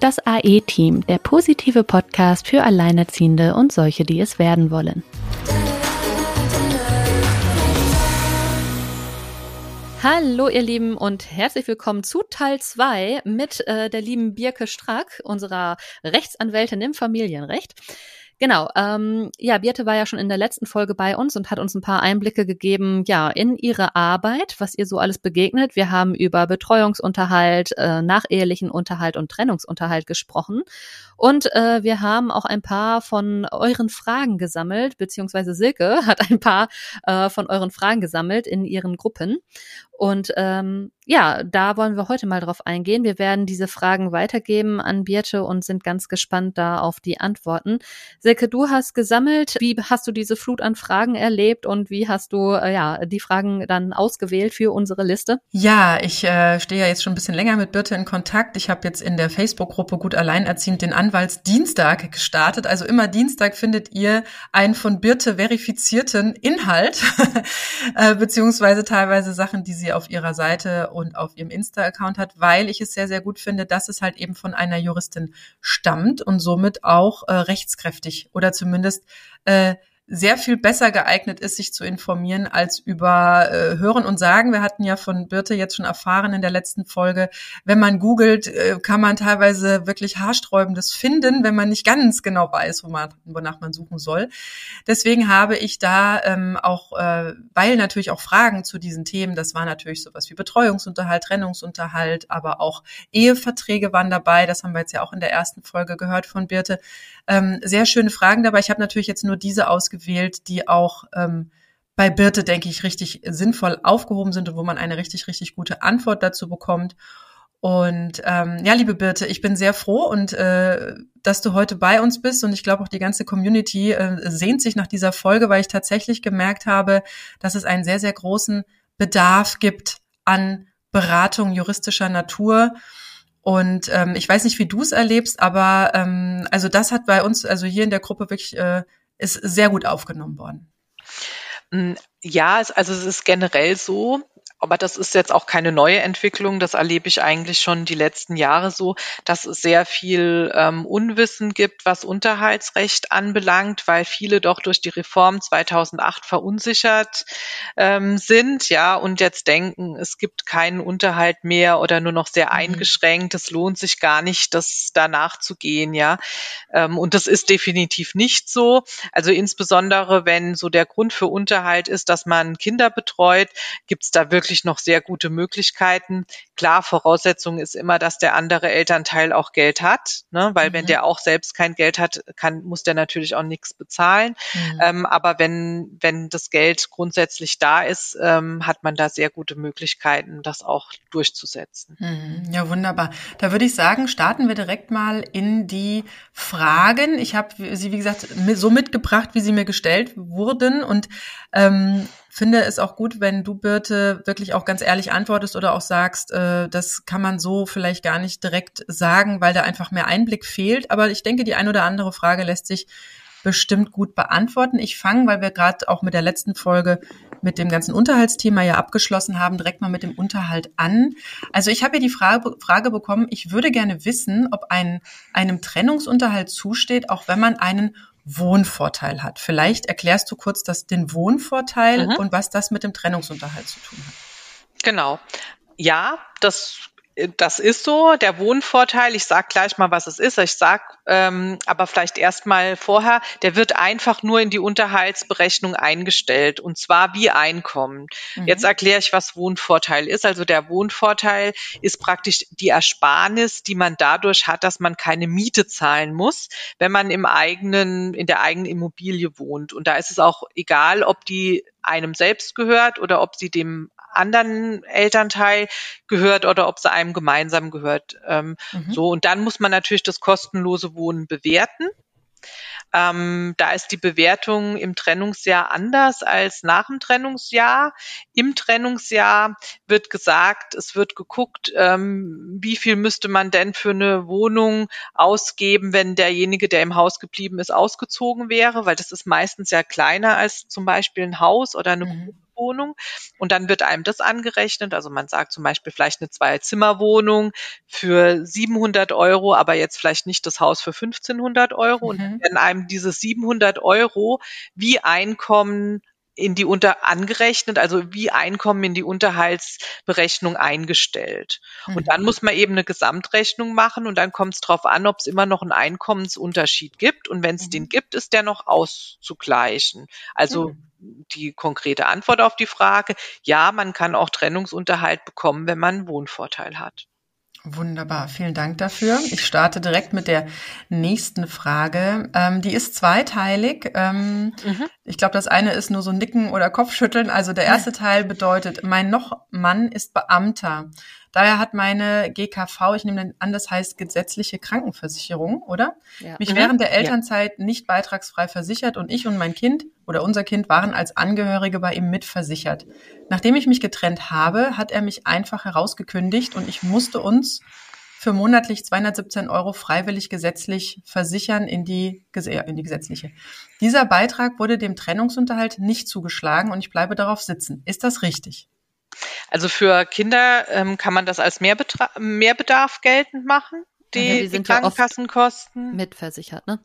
Das AE-Team, der positive Podcast für Alleinerziehende und solche, die es werden wollen. Hallo ihr Lieben und herzlich willkommen zu Teil 2 mit äh, der lieben Birke Strack, unserer Rechtsanwältin im Familienrecht. Genau, ähm, ja, Birte war ja schon in der letzten Folge bei uns und hat uns ein paar Einblicke gegeben, ja, in ihre Arbeit, was ihr so alles begegnet. Wir haben über Betreuungsunterhalt, äh, nachehelichen Unterhalt und Trennungsunterhalt gesprochen. Und äh, wir haben auch ein paar von euren Fragen gesammelt, beziehungsweise Silke hat ein paar äh, von euren Fragen gesammelt in ihren Gruppen. Und ähm, ja, da wollen wir heute mal drauf eingehen. Wir werden diese Fragen weitergeben an Birte und sind ganz gespannt da auf die Antworten. Silke, du hast gesammelt. Wie hast du diese Flut an Fragen erlebt und wie hast du äh, ja die Fragen dann ausgewählt für unsere Liste? Ja, ich äh, stehe ja jetzt schon ein bisschen länger mit Birte in Kontakt. Ich habe jetzt in der Facebook-Gruppe Gut Alleinerziehend den Anwaltsdienstag gestartet. Also immer Dienstag findet ihr einen von Birte verifizierten Inhalt, äh, beziehungsweise teilweise Sachen, die sie sie auf ihrer Seite und auf ihrem Insta-Account hat, weil ich es sehr, sehr gut finde, dass es halt eben von einer Juristin stammt und somit auch äh, rechtskräftig oder zumindest äh, sehr viel besser geeignet ist, sich zu informieren, als über äh, Hören und Sagen. Wir hatten ja von Birte jetzt schon erfahren in der letzten Folge, wenn man googelt, äh, kann man teilweise wirklich haarsträubendes finden, wenn man nicht ganz genau weiß, wo man, wonach man suchen soll. Deswegen habe ich da ähm, auch, äh, weil natürlich auch Fragen zu diesen Themen, das war natürlich sowas wie Betreuungsunterhalt, Trennungsunterhalt, aber auch Eheverträge waren dabei. Das haben wir jetzt ja auch in der ersten Folge gehört von Birte. Ähm, sehr schöne Fragen dabei. Ich habe natürlich jetzt nur diese ausgewählt, die auch ähm, bei Birte, denke ich, richtig sinnvoll aufgehoben sind und wo man eine richtig, richtig gute Antwort dazu bekommt. Und ähm, ja, liebe Birte, ich bin sehr froh und äh, dass du heute bei uns bist und ich glaube auch die ganze Community äh, sehnt sich nach dieser Folge, weil ich tatsächlich gemerkt habe, dass es einen sehr, sehr großen Bedarf gibt an Beratung juristischer Natur und ähm, ich weiß nicht, wie du es erlebst, aber ähm, also das hat bei uns, also hier in der Gruppe wirklich, äh, ist sehr gut aufgenommen worden. Hm, ja, also es ist generell so, aber das ist jetzt auch keine neue Entwicklung. Das erlebe ich eigentlich schon die letzten Jahre so, dass es sehr viel ähm, Unwissen gibt, was Unterhaltsrecht anbelangt, weil viele doch durch die Reform 2008 verunsichert ähm, sind, ja, und jetzt denken, es gibt keinen Unterhalt mehr oder nur noch sehr mhm. eingeschränkt. Es lohnt sich gar nicht, das danach zu gehen, ja. Ähm, und das ist definitiv nicht so. Also insbesondere, wenn so der Grund für Unterhalt ist, dass man Kinder betreut, gibt es da wirklich wirklich noch sehr gute Möglichkeiten. Klar, Voraussetzung ist immer, dass der andere Elternteil auch Geld hat, ne? weil mhm. wenn der auch selbst kein Geld hat, kann, muss der natürlich auch nichts bezahlen. Mhm. Ähm, aber wenn, wenn das Geld grundsätzlich da ist, ähm, hat man da sehr gute Möglichkeiten, das auch durchzusetzen. Mhm. Ja, wunderbar. Da würde ich sagen, starten wir direkt mal in die Fragen. Ich habe sie, wie gesagt, so mitgebracht, wie sie mir gestellt wurden und ähm, finde es auch gut, wenn du, Birte, wirklich auch ganz ehrlich antwortest oder auch sagst, äh, das kann man so vielleicht gar nicht direkt sagen, weil da einfach mehr Einblick fehlt. Aber ich denke, die ein oder andere Frage lässt sich bestimmt gut beantworten. Ich fange, weil wir gerade auch mit der letzten Folge mit dem ganzen Unterhaltsthema ja abgeschlossen haben, direkt mal mit dem Unterhalt an. Also ich habe hier die Frage, Frage bekommen, ich würde gerne wissen, ob ein, einem Trennungsunterhalt zusteht, auch wenn man einen Wohnvorteil hat. Vielleicht erklärst du kurz das, den Wohnvorteil mhm. und was das mit dem Trennungsunterhalt zu tun hat. Genau. Ja, das das ist so, der Wohnvorteil. Ich sage gleich mal, was es ist. Ich sage ähm, aber vielleicht erst mal vorher, der wird einfach nur in die Unterhaltsberechnung eingestellt und zwar wie Einkommen. Mhm. Jetzt erkläre ich, was Wohnvorteil ist. Also der Wohnvorteil ist praktisch die Ersparnis, die man dadurch hat, dass man keine Miete zahlen muss, wenn man im eigenen, in der eigenen Immobilie wohnt. Und da ist es auch egal, ob die einem selbst gehört oder ob sie dem anderen Elternteil gehört oder ob sie einem gemeinsam gehört. Ähm, mhm. So, und dann muss man natürlich das kostenlose Wohnen bewerten. Ähm, da ist die Bewertung im Trennungsjahr anders als nach dem Trennungsjahr. Im Trennungsjahr wird gesagt, es wird geguckt, ähm, wie viel müsste man denn für eine Wohnung ausgeben, wenn derjenige, der im Haus geblieben ist, ausgezogen wäre, weil das ist meistens ja kleiner als zum Beispiel ein Haus oder eine mhm. Wohnung. Und dann wird einem das angerechnet. Also man sagt zum Beispiel vielleicht eine Zwei-Zimmer-Wohnung für 700 Euro, aber jetzt vielleicht nicht das Haus für 1500 Euro. Mhm. Und dann werden einem diese 700 Euro wie Einkommen in die unter angerechnet, also wie Einkommen in die Unterhaltsberechnung eingestellt. Mhm. Und dann muss man eben eine Gesamtrechnung machen und dann kommt es darauf an, ob es immer noch einen Einkommensunterschied gibt. Und wenn es mhm. den gibt, ist der noch auszugleichen. Also mhm. die konkrete Antwort auf die Frage, ja, man kann auch Trennungsunterhalt bekommen, wenn man einen Wohnvorteil hat. Wunderbar, vielen Dank dafür. Ich starte direkt mit der nächsten Frage. Ähm, die ist zweiteilig. Ähm, mhm. Ich glaube, das eine ist nur so Nicken oder Kopfschütteln. Also der erste Teil bedeutet, mein Noch-Mann ist Beamter. Daher hat meine GKV, ich nehme an, das heißt gesetzliche Krankenversicherung, oder? Ja. Mich mhm. während der Elternzeit ja. nicht beitragsfrei versichert und ich und mein Kind oder unser Kind waren als Angehörige bei ihm mitversichert. Nachdem ich mich getrennt habe, hat er mich einfach herausgekündigt und ich musste uns für monatlich 217 Euro freiwillig gesetzlich versichern in die, in die gesetzliche. Dieser Beitrag wurde dem Trennungsunterhalt nicht zugeschlagen und ich bleibe darauf sitzen. Ist das richtig? Also für Kinder ähm, kann man das als Mehrbetra Mehrbedarf geltend machen, die, ja, die, die Krankenkassenkosten. Ja mitversichert, ne?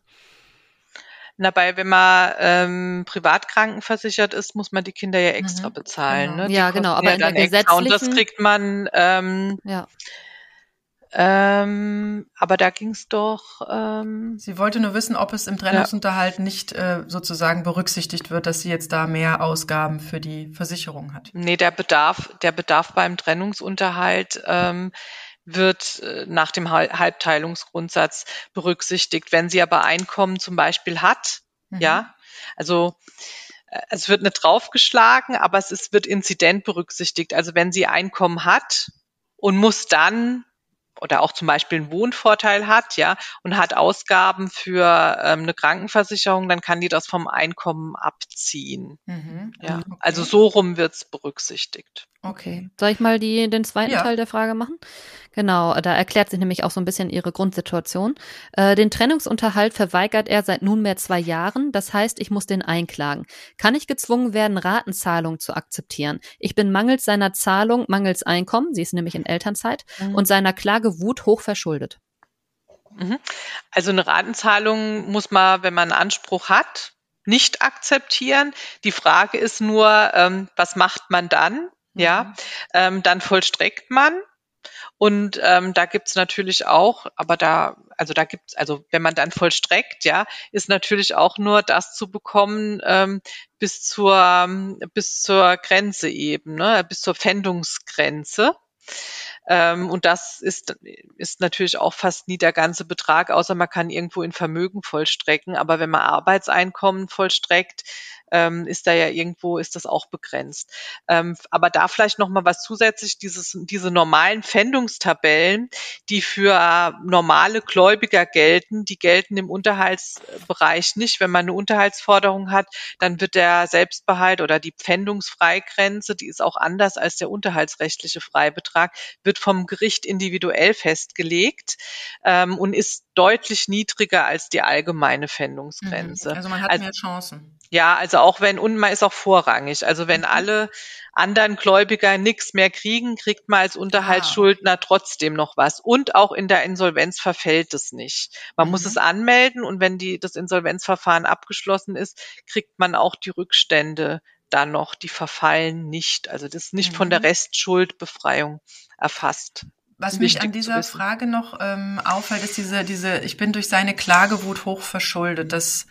Dabei, wenn man ähm, privat krankenversichert ist, muss man die Kinder ja extra mhm, bezahlen. Genau. Ne? Ja, genau, aber ja in der gesetzlichen... Und das kriegt man ähm, ja. Ähm, aber da ging es doch. Ähm, sie wollte nur wissen, ob es im Trennungsunterhalt ja. nicht äh, sozusagen berücksichtigt wird, dass sie jetzt da mehr Ausgaben für die Versicherung hat. Nee, der Bedarf, der Bedarf beim Trennungsunterhalt ähm, wird äh, nach dem Halbteilungsgrundsatz berücksichtigt. Wenn sie aber Einkommen zum Beispiel hat, mhm. ja, also äh, es wird nicht draufgeschlagen, aber es ist, wird Inzident berücksichtigt. Also wenn sie Einkommen hat und muss dann oder auch zum Beispiel einen Wohnvorteil hat, ja, und hat Ausgaben für ähm, eine Krankenversicherung, dann kann die das vom Einkommen abziehen. Mhm. Ja, okay. also so rum wird's berücksichtigt. Okay. Soll ich mal die, den zweiten ja. Teil der Frage machen? Genau, da erklärt sich nämlich auch so ein bisschen ihre Grundsituation. Äh, den Trennungsunterhalt verweigert er seit nunmehr zwei Jahren. Das heißt, ich muss den einklagen. Kann ich gezwungen werden, Ratenzahlung zu akzeptieren? Ich bin mangels seiner Zahlung, mangels Einkommen, sie ist nämlich in Elternzeit, mhm. und seiner Klage Wut hoch verschuldet. Mhm. Also eine Ratenzahlung muss man, wenn man einen Anspruch hat, nicht akzeptieren. Die Frage ist nur, ähm, was macht man dann? Ja, mhm. ähm, dann vollstreckt man. Und ähm, da gibt's natürlich auch, aber da, also da gibt's, also wenn man dann vollstreckt, ja, ist natürlich auch nur das zu bekommen ähm, bis zur bis zur Grenze eben, ne, bis zur Pfändungsgrenze. Ähm, und das ist, ist natürlich auch fast nie der ganze Betrag, außer man kann irgendwo in Vermögen vollstrecken. Aber wenn man Arbeitseinkommen vollstreckt, ähm, ist da ja irgendwo, ist das auch begrenzt. Ähm, aber da vielleicht noch mal was zusätzlich, dieses, diese normalen Pfändungstabellen, die für normale Gläubiger gelten, die gelten im Unterhaltsbereich nicht. Wenn man eine Unterhaltsforderung hat, dann wird der Selbstbehalt oder die Pfändungsfreigrenze, die ist auch anders als der unterhaltsrechtliche Freibetrag, wird vom Gericht individuell festgelegt ähm, und ist deutlich niedriger als die allgemeine Pfändungsgrenze. Mhm. Also man hat also, mehr Chancen. Ja, also auch wenn, und man ist auch vorrangig. Also wenn mhm. alle anderen Gläubiger nichts mehr kriegen, kriegt man als Unterhaltsschuldner ah. trotzdem noch was. Und auch in der Insolvenz verfällt es nicht. Man mhm. muss es anmelden und wenn die, das Insolvenzverfahren abgeschlossen ist, kriegt man auch die Rückstände dann noch, die verfallen nicht. Also das ist nicht mhm. von der mhm. Restschuldbefreiung erfasst. Was mich an dieser Frage noch ähm, auffällt, ist diese, diese, ich bin durch seine Klagewut hoch verschuldet. Das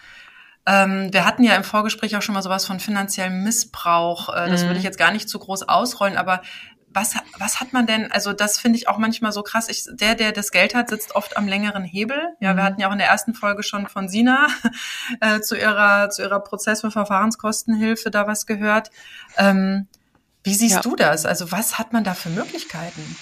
ähm, wir hatten ja im Vorgespräch auch schon mal sowas von finanziellem Missbrauch. Äh, das mhm. würde ich jetzt gar nicht zu groß ausrollen, aber was, was hat man denn, also das finde ich auch manchmal so krass. Ich, der, der das Geld hat, sitzt oft am längeren Hebel. Ja, mhm. wir hatten ja auch in der ersten Folge schon von Sina äh, zu ihrer, zu ihrer Prozess- und Verfahrenskostenhilfe da was gehört. Ähm, wie siehst ja. du das? Also was hat man da für Möglichkeiten?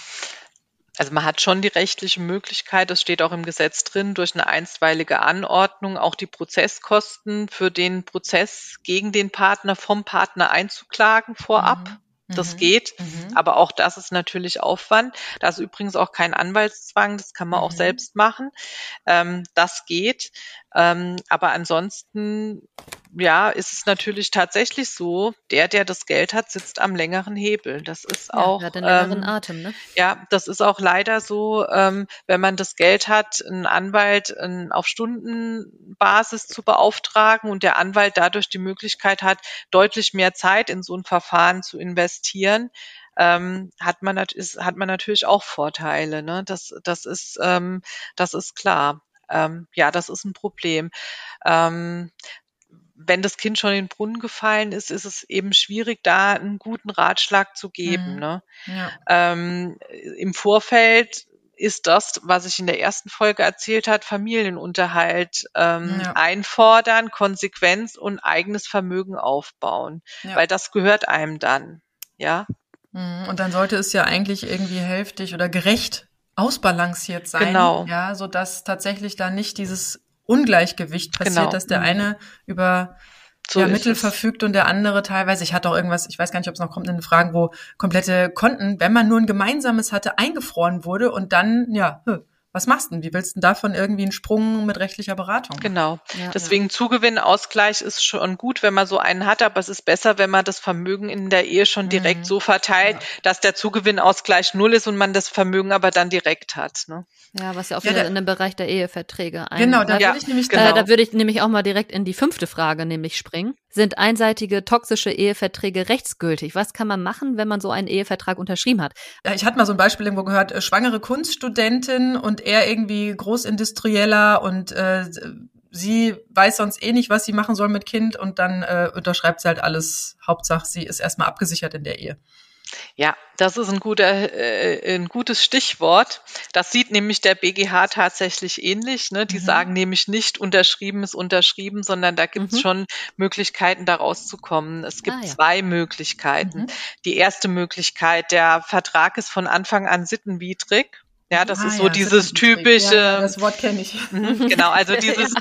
Also man hat schon die rechtliche Möglichkeit, das steht auch im Gesetz drin, durch eine einstweilige Anordnung auch die Prozesskosten für den Prozess gegen den Partner vom Partner einzuklagen vorab. Mhm. Das mhm. geht, mhm. aber auch das ist natürlich Aufwand. Da ist übrigens auch kein Anwaltszwang, das kann man mhm. auch selbst machen. Ähm, das geht. Ähm, aber ansonsten, ja, ist es natürlich tatsächlich so, der, der das Geld hat, sitzt am längeren Hebel. Das ist ja, auch. Hat den längeren ähm, Atem, ne? Ja, das ist auch leider so, ähm, wenn man das Geld hat, einen Anwalt ähm, auf Stundenbasis zu beauftragen und der Anwalt dadurch die Möglichkeit hat, deutlich mehr Zeit in so ein Verfahren zu investieren, ähm, hat man ist, hat man natürlich auch Vorteile. Ne? Das, das ist, ähm, das ist klar. Ähm, ja, das ist ein Problem. Ähm, wenn das Kind schon in den Brunnen gefallen ist, ist es eben schwierig, da einen guten Ratschlag zu geben. Mhm. Ne? Ja. Ähm, Im Vorfeld ist das, was ich in der ersten Folge erzählt hat, Familienunterhalt ähm, ja. einfordern, Konsequenz und eigenes Vermögen aufbauen, ja. weil das gehört einem dann. Ja. Mhm. Und dann sollte es ja eigentlich irgendwie hälftig oder gerecht ausbalanciert sein. Genau. Ja, so dass tatsächlich da nicht dieses Ungleichgewicht passiert, genau. dass der mhm. eine über so ja, Mittel es. verfügt und der andere teilweise. Ich hatte auch irgendwas, ich weiß gar nicht, ob es noch kommt in den Fragen, wo komplette Konten, wenn man nur ein gemeinsames hatte, eingefroren wurde und dann, ja, was machst du denn? Wie willst du denn davon irgendwie einen Sprung mit rechtlicher Beratung? Genau. Ja, Deswegen ja. Zugewinnausgleich ist schon gut, wenn man so einen hat, aber es ist besser, wenn man das Vermögen in der Ehe schon direkt mhm. so verteilt, ja. dass der Zugewinnausgleich null ist und man das Vermögen aber dann direkt hat. Ne? Ja, was ja auch wieder in den Bereich der Eheverträge ein. Genau, da würde ich nämlich genau. Äh, da würde ich nämlich auch mal direkt in die fünfte Frage nämlich springen. Sind einseitige toxische Eheverträge rechtsgültig? Was kann man machen, wenn man so einen Ehevertrag unterschrieben hat? Ja, ich hatte mal so ein Beispiel irgendwo gehört, äh, schwangere Kunststudentin und er irgendwie Großindustrieller und äh, sie weiß sonst eh nicht, was sie machen soll mit Kind und dann äh, unterschreibt sie halt alles. Hauptsache, sie ist erstmal abgesichert in der Ehe. Ja, das ist ein, guter, äh, ein gutes Stichwort. Das sieht nämlich der BGH tatsächlich ähnlich. Ne? Die mhm. sagen nämlich nicht, unterschrieben ist unterschrieben, sondern da gibt es mhm. schon Möglichkeiten, da rauszukommen. Es gibt ah, ja. zwei Möglichkeiten. Mhm. Die erste Möglichkeit, der Vertrag ist von Anfang an sittenwidrig. Ja, das ah, ist so ja, dieses typische. Ja, das Wort kenne ich. Mhm, genau, also dieses,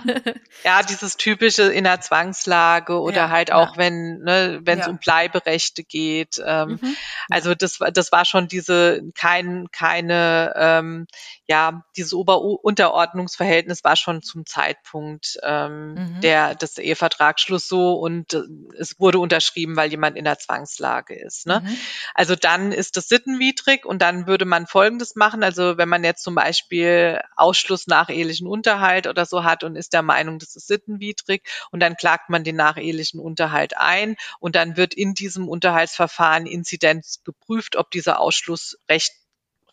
ja. dieses typische in der Zwangslage oder ja, halt auch wenn, ne, wenn es um Bleiberechte geht. Ähm, mhm. Also das, das war schon diese kein, keine, ähm, ja, dieses Ober-Unterordnungsverhältnis war schon zum Zeitpunkt ähm, mhm. der des Ehevertragsschluss so und äh, es wurde unterschrieben, weil jemand in der Zwangslage ist. Ne? Mhm. Also dann ist es sittenwidrig und dann würde man Folgendes machen. Also wenn man jetzt zum Beispiel Ausschluss nach ehelichen Unterhalt oder so hat und ist der Meinung, das ist sittenwidrig und dann klagt man den nachehelichen Unterhalt ein und dann wird in diesem Unterhaltsverfahren Inzidenz geprüft, ob dieser Ausschluss recht,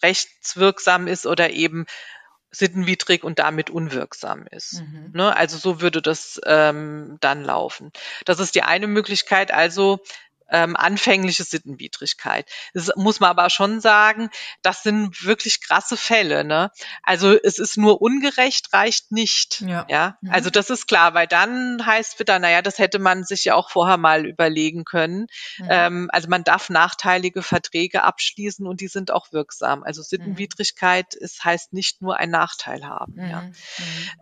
rechtswirksam ist oder eben sittenwidrig und damit unwirksam ist. Mhm. Ne? Also so würde das ähm, dann laufen. Das ist die eine Möglichkeit. Also ähm, anfängliche Sittenwidrigkeit. Das muss man aber schon sagen, das sind wirklich krasse Fälle. Ne? Also es ist nur ungerecht, reicht nicht. Ja. ja? Mhm. Also das ist klar, weil dann heißt wieder, naja, das hätte man sich ja auch vorher mal überlegen können. Mhm. Ähm, also man darf nachteilige Verträge abschließen und die sind auch wirksam. Also mhm. Sittenwidrigkeit mhm. ist, heißt nicht nur ein Nachteil haben. Ja? Mhm. Mhm.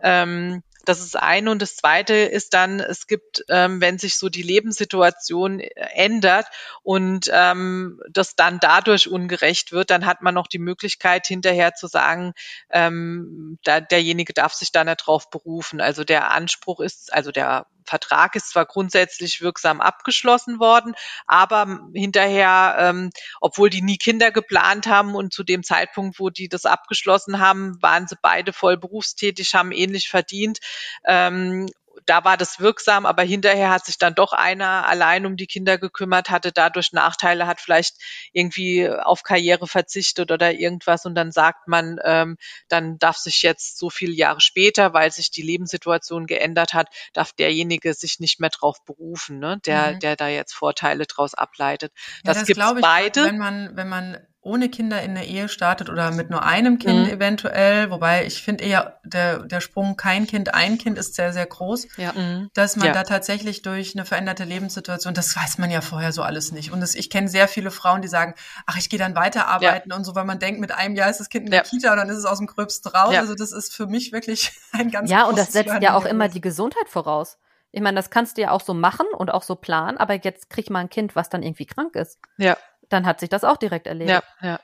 Ähm, das ist eine. Und das zweite ist dann, es gibt, ähm, wenn sich so die Lebenssituation äh, ändert und ähm, das dann dadurch ungerecht wird, dann hat man noch die Möglichkeit, hinterher zu sagen, ähm, da, derjenige darf sich dann darauf berufen. Also der Anspruch ist, also der Vertrag ist zwar grundsätzlich wirksam abgeschlossen worden, aber hinterher, ähm, obwohl die nie Kinder geplant haben und zu dem Zeitpunkt, wo die das abgeschlossen haben, waren sie beide voll berufstätig, haben ähnlich verdient. Ähm, da war das wirksam, aber hinterher hat sich dann doch einer allein um die Kinder gekümmert, hatte dadurch Nachteile, hat vielleicht irgendwie auf Karriere verzichtet oder irgendwas und dann sagt man, ähm, dann darf sich jetzt so viele Jahre später, weil sich die Lebenssituation geändert hat, darf derjenige sich nicht mehr drauf berufen, ne? der, mhm. der da jetzt Vorteile draus ableitet. Ja, das, das gibt beide. Wenn man, wenn man ohne Kinder in der Ehe startet oder mit nur einem Kind mhm. eventuell, wobei ich finde eher der, der Sprung kein Kind, ein Kind ist sehr, sehr groß, ja. Mhm. dass man ja. da tatsächlich durch eine veränderte Lebenssituation, das weiß man ja vorher so alles nicht. Und das, ich kenne sehr viele Frauen, die sagen, ach, ich gehe dann weiterarbeiten ja. und so, weil man denkt, mit einem Jahr ist das Kind in der Kita und dann ist es aus dem Gröbsten raus. Also das ist für mich wirklich ein ganz Ja, und das setzt ja auch immer die Gesundheit voraus. Ich meine, das kannst du ja auch so machen und auch so planen, aber jetzt kriegt man ein Kind, was dann irgendwie krank ist. Ja, dann hat sich das auch direkt erledigt. Ja, ja.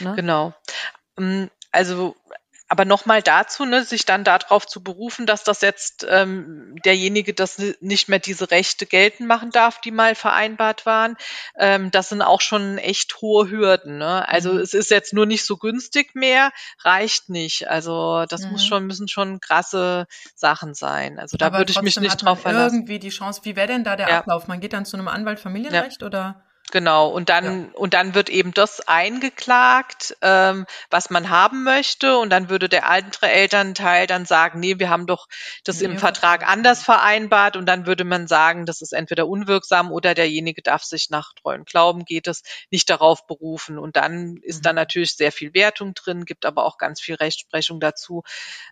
Ne? Genau. Mm, also aber nochmal dazu, ne, sich dann darauf zu berufen, dass das jetzt ähm, derjenige das nicht mehr diese Rechte geltend machen darf, die mal vereinbart waren, ähm, das sind auch schon echt hohe Hürden. Ne? Also mhm. es ist jetzt nur nicht so günstig mehr, reicht nicht. Also das mhm. muss schon, müssen schon krasse Sachen sein. Also da würde ich mich nicht drauf verlassen. Irgendwie die Chance, wie wäre denn da der ja. Ablauf? Man geht dann zu einem Anwalt Familienrecht ja. oder? Genau, und dann ja. und dann wird eben das eingeklagt, ähm, was man haben möchte, und dann würde der andere Elternteil dann sagen, nee, wir haben doch das nee, im Vertrag anders vereinbart, und dann würde man sagen, das ist entweder unwirksam oder derjenige darf sich nach treuen Glauben geht es nicht darauf berufen, und dann ist mhm. da natürlich sehr viel Wertung drin, gibt aber auch ganz viel Rechtsprechung dazu,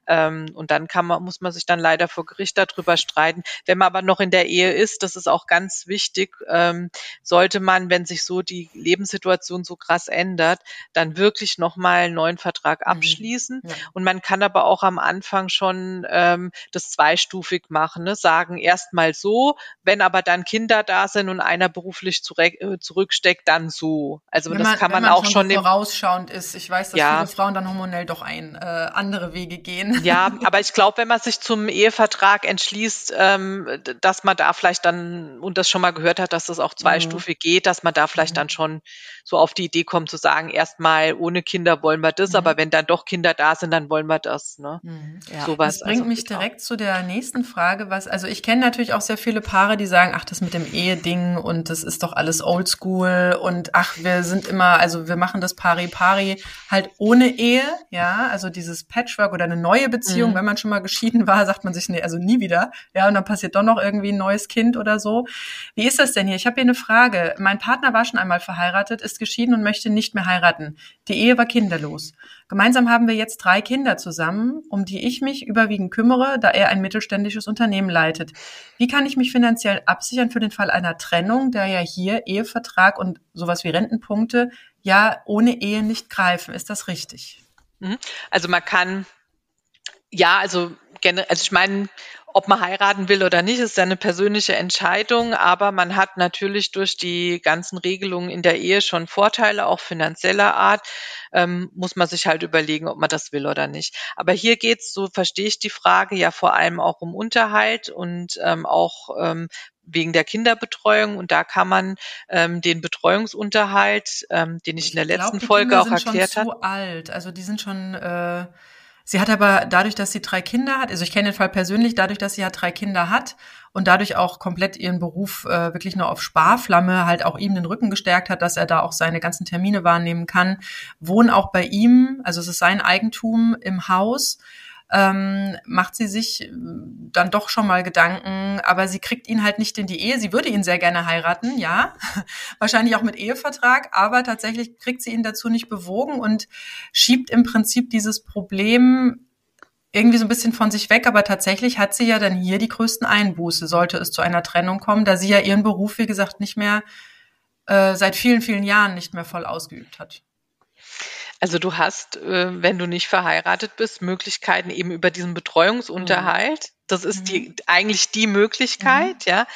ähm, und dann kann man muss man sich dann leider vor Gericht darüber streiten. Wenn man aber noch in der Ehe ist, das ist auch ganz wichtig, ähm, sollte man dann, wenn sich so die Lebenssituation so krass ändert, dann wirklich nochmal einen neuen Vertrag mhm. abschließen. Mhm. Ja. Und man kann aber auch am Anfang schon ähm, das zweistufig machen, ne? sagen erstmal so, wenn aber dann Kinder da sind und einer beruflich zurück, äh, zurücksteckt, dann so. Also wenn das man, kann man, man auch schon vorausschauend ist. Ich weiß, dass ja. viele Frauen dann hormonell doch ein äh, andere Wege gehen. Ja, aber ich glaube, wenn man sich zum Ehevertrag entschließt, ähm, dass man da vielleicht dann und das schon mal gehört hat, dass das auch mhm. zweistufig mhm. geht, dass man da vielleicht mhm. dann schon so auf die Idee kommt zu sagen, erstmal ohne Kinder wollen wir das, mhm. aber wenn dann doch Kinder da sind, dann wollen wir das. Ne? Mhm. Ja. Sowas. Das bringt also, mich direkt zu der nächsten Frage, was, also ich kenne natürlich auch sehr viele Paare, die sagen, ach, das mit dem Eheding und das ist doch alles oldschool und ach, wir sind immer, also wir machen das pari-pari halt ohne Ehe, ja, also dieses Patchwork oder eine neue Beziehung, mhm. wenn man schon mal geschieden war, sagt man sich, nee, also nie wieder, ja, und dann passiert doch noch irgendwie ein neues Kind oder so. Wie ist das denn hier? Ich habe hier eine Frage. Mein Partner war schon einmal verheiratet, ist geschieden und möchte nicht mehr heiraten. Die Ehe war kinderlos. Gemeinsam haben wir jetzt drei Kinder zusammen, um die ich mich überwiegend kümmere, da er ein mittelständisches Unternehmen leitet. Wie kann ich mich finanziell absichern für den Fall einer Trennung, da ja hier Ehevertrag und sowas wie Rentenpunkte ja ohne Ehe nicht greifen? Ist das richtig? Mhm. Also man kann, ja, also, also ich meine, ob man heiraten will oder nicht, ist ja eine persönliche Entscheidung, aber man hat natürlich durch die ganzen Regelungen in der Ehe schon Vorteile, auch finanzieller Art. Ähm, muss man sich halt überlegen, ob man das will oder nicht. Aber hier geht's, so verstehe ich die Frage, ja vor allem auch um Unterhalt und ähm, auch ähm, wegen der Kinderbetreuung und da kann man ähm, den Betreuungsunterhalt, ähm, den ich, ich in der letzten glaub, Folge auch erklärt habe. Die sind schon zu alt, also die sind schon äh, Sie hat aber dadurch, dass sie drei Kinder hat, also ich kenne den Fall persönlich, dadurch, dass sie ja drei Kinder hat und dadurch auch komplett ihren Beruf äh, wirklich nur auf Sparflamme halt auch ihm den Rücken gestärkt hat, dass er da auch seine ganzen Termine wahrnehmen kann, wohnen auch bei ihm, also es ist sein Eigentum im Haus ähm, macht sie sich äh, dann doch schon mal Gedanken, aber sie kriegt ihn halt nicht in die Ehe. Sie würde ihn sehr gerne heiraten, ja, wahrscheinlich auch mit Ehevertrag, aber tatsächlich kriegt sie ihn dazu nicht bewogen und schiebt im Prinzip dieses Problem irgendwie so ein bisschen von sich weg, aber tatsächlich hat sie ja dann hier die größten Einbuße, sollte es zu einer Trennung kommen, da sie ja ihren Beruf, wie gesagt, nicht mehr äh, seit vielen, vielen Jahren nicht mehr voll ausgeübt hat. Also du hast, äh, wenn du nicht verheiratet bist, Möglichkeiten eben über diesen Betreuungsunterhalt. Mhm. Das ist die, mhm. eigentlich die Möglichkeit, mhm. ja.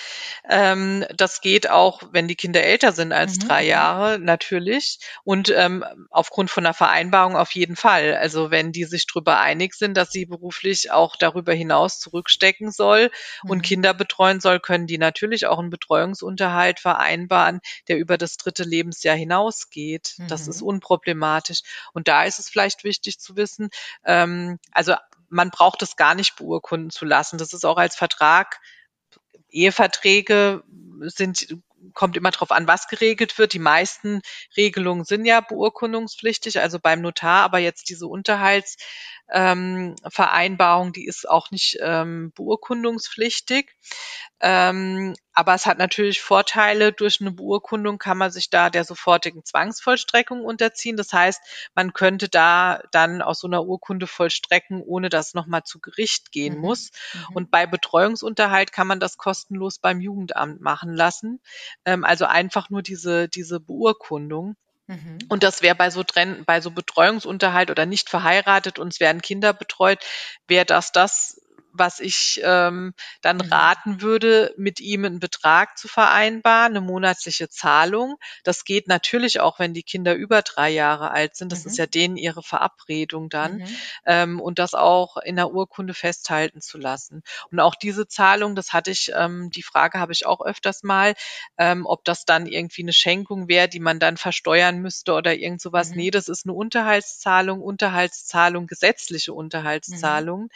Ähm, das geht auch, wenn die Kinder älter sind als mhm. drei Jahre, natürlich. Und ähm, aufgrund von einer Vereinbarung auf jeden Fall. Also wenn die sich darüber einig sind, dass sie beruflich auch darüber hinaus zurückstecken soll und mhm. Kinder betreuen soll, können die natürlich auch einen Betreuungsunterhalt vereinbaren, der über das dritte Lebensjahr hinausgeht. Das ist mhm. unproblematisch. Und da ist es vielleicht wichtig zu wissen, ähm, also man braucht es gar nicht beurkunden zu lassen. Das ist auch als Vertrag, Eheverträge sind kommt immer darauf an, was geregelt wird. Die meisten Regelungen sind ja beurkundungspflichtig, also beim Notar, aber jetzt diese Unterhaltsvereinbarung, ähm, die ist auch nicht ähm, beurkundungspflichtig. Ähm, aber es hat natürlich Vorteile. Durch eine Beurkundung kann man sich da der sofortigen Zwangsvollstreckung unterziehen. Das heißt, man könnte da dann aus so einer Urkunde vollstrecken, ohne dass es nochmal zu Gericht gehen mhm. muss. Mhm. Und bei Betreuungsunterhalt kann man das kostenlos beim Jugendamt machen lassen. Ähm, also einfach nur diese, diese Beurkundung. Mhm. Und das wäre bei so Trenn bei so Betreuungsunterhalt oder nicht verheiratet und es werden Kinder betreut, wäre das das, was ich ähm, dann mhm. raten würde, mit ihm einen Betrag zu vereinbaren, eine monatliche Zahlung. Das geht natürlich auch, wenn die Kinder über drei Jahre alt sind. Das mhm. ist ja denen ihre Verabredung dann. Mhm. Ähm, und das auch in der Urkunde festhalten zu lassen. Und auch diese Zahlung, das hatte ich, ähm, die Frage habe ich auch öfters mal, ähm, ob das dann irgendwie eine Schenkung wäre, die man dann versteuern müsste oder irgend sowas. Mhm. Nee, das ist eine Unterhaltszahlung, Unterhaltszahlung, gesetzliche Unterhaltszahlung.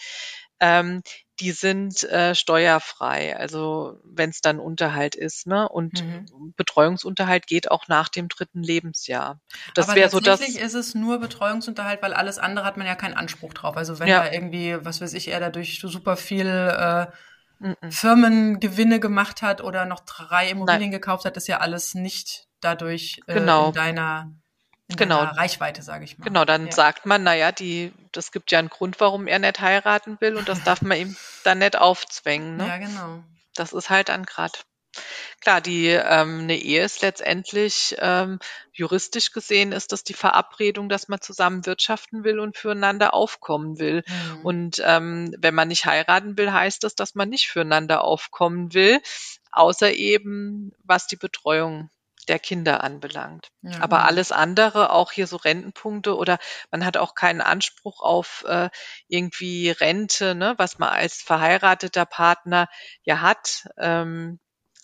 Ähm, die sind äh, steuerfrei, also wenn es dann Unterhalt ist, ne? Und mhm. Betreuungsunterhalt geht auch nach dem dritten Lebensjahr. Das wäre so das. ist es nur Betreuungsunterhalt, weil alles andere hat man ja keinen Anspruch drauf. Also wenn ja. da irgendwie, was weiß ich, er dadurch super viel äh, Firmengewinne gemacht hat oder noch drei Immobilien Nein. gekauft hat, ist ja alles nicht dadurch äh, genau. in deiner in genau. Reichweite, sage ich mal. Genau, dann ja. sagt man, naja, die, das gibt ja einen Grund, warum er nicht heiraten will und das darf man ihm dann nicht aufzwängen. Ne? Ja, genau. Das ist halt dann grad. Klar, die ähm, eine Ehe ist letztendlich ähm, juristisch gesehen ist das die Verabredung, dass man zusammen wirtschaften will und füreinander aufkommen will. Mhm. Und ähm, wenn man nicht heiraten will, heißt das, dass man nicht füreinander aufkommen will, außer eben was die Betreuung der Kinder anbelangt. Ja. Aber genau. alles andere, auch hier so Rentenpunkte oder man hat auch keinen Anspruch auf äh, irgendwie Rente, ne, was man als verheirateter Partner ja hat. Ähm,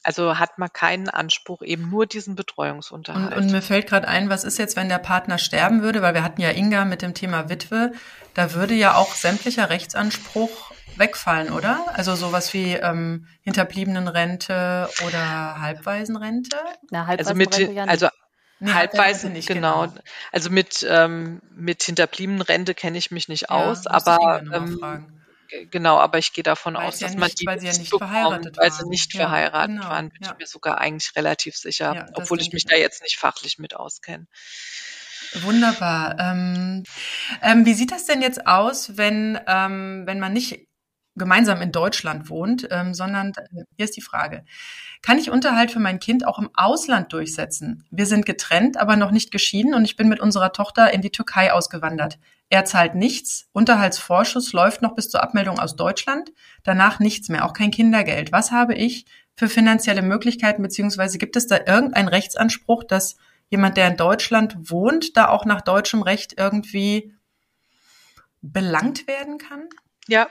also hat man keinen Anspruch, eben nur diesen Betreuungsunterhalt. Und, und mir fällt gerade ein, was ist jetzt, wenn der Partner sterben würde? Weil wir hatten ja Inga mit dem Thema Witwe. Da würde ja auch sämtlicher Rechtsanspruch wegfallen, oder? Also sowas wie ähm, Hinterbliebenenrente oder Halbwaisenrente? Na, Halbwaisenrente also mit, ja also Nee, Halbweisen, nicht, genau. genau. Also mit, ähm, mit Hinterbliebenenrente kenne ich mich nicht ja, aus, aber ähm, genau, aber ich gehe davon weil aus, dass ja man die weil sie ja nicht bekommt, verheiratet weil sie nicht ja, verheiratet genau, waren, bin ich mir sogar eigentlich relativ sicher, obwohl ich mich da jetzt nicht fachlich mit auskenne. Wunderbar. Ähm, ähm, wie sieht das denn jetzt aus, wenn, ähm, wenn man nicht gemeinsam in Deutschland wohnt, ähm, sondern äh, hier ist die Frage. Kann ich Unterhalt für mein Kind auch im Ausland durchsetzen? Wir sind getrennt, aber noch nicht geschieden und ich bin mit unserer Tochter in die Türkei ausgewandert. Er zahlt nichts, Unterhaltsvorschuss läuft noch bis zur Abmeldung aus Deutschland, danach nichts mehr, auch kein Kindergeld. Was habe ich für finanzielle Möglichkeiten, beziehungsweise gibt es da irgendeinen Rechtsanspruch, dass jemand, der in Deutschland wohnt, da auch nach deutschem Recht irgendwie belangt werden kann? Ja,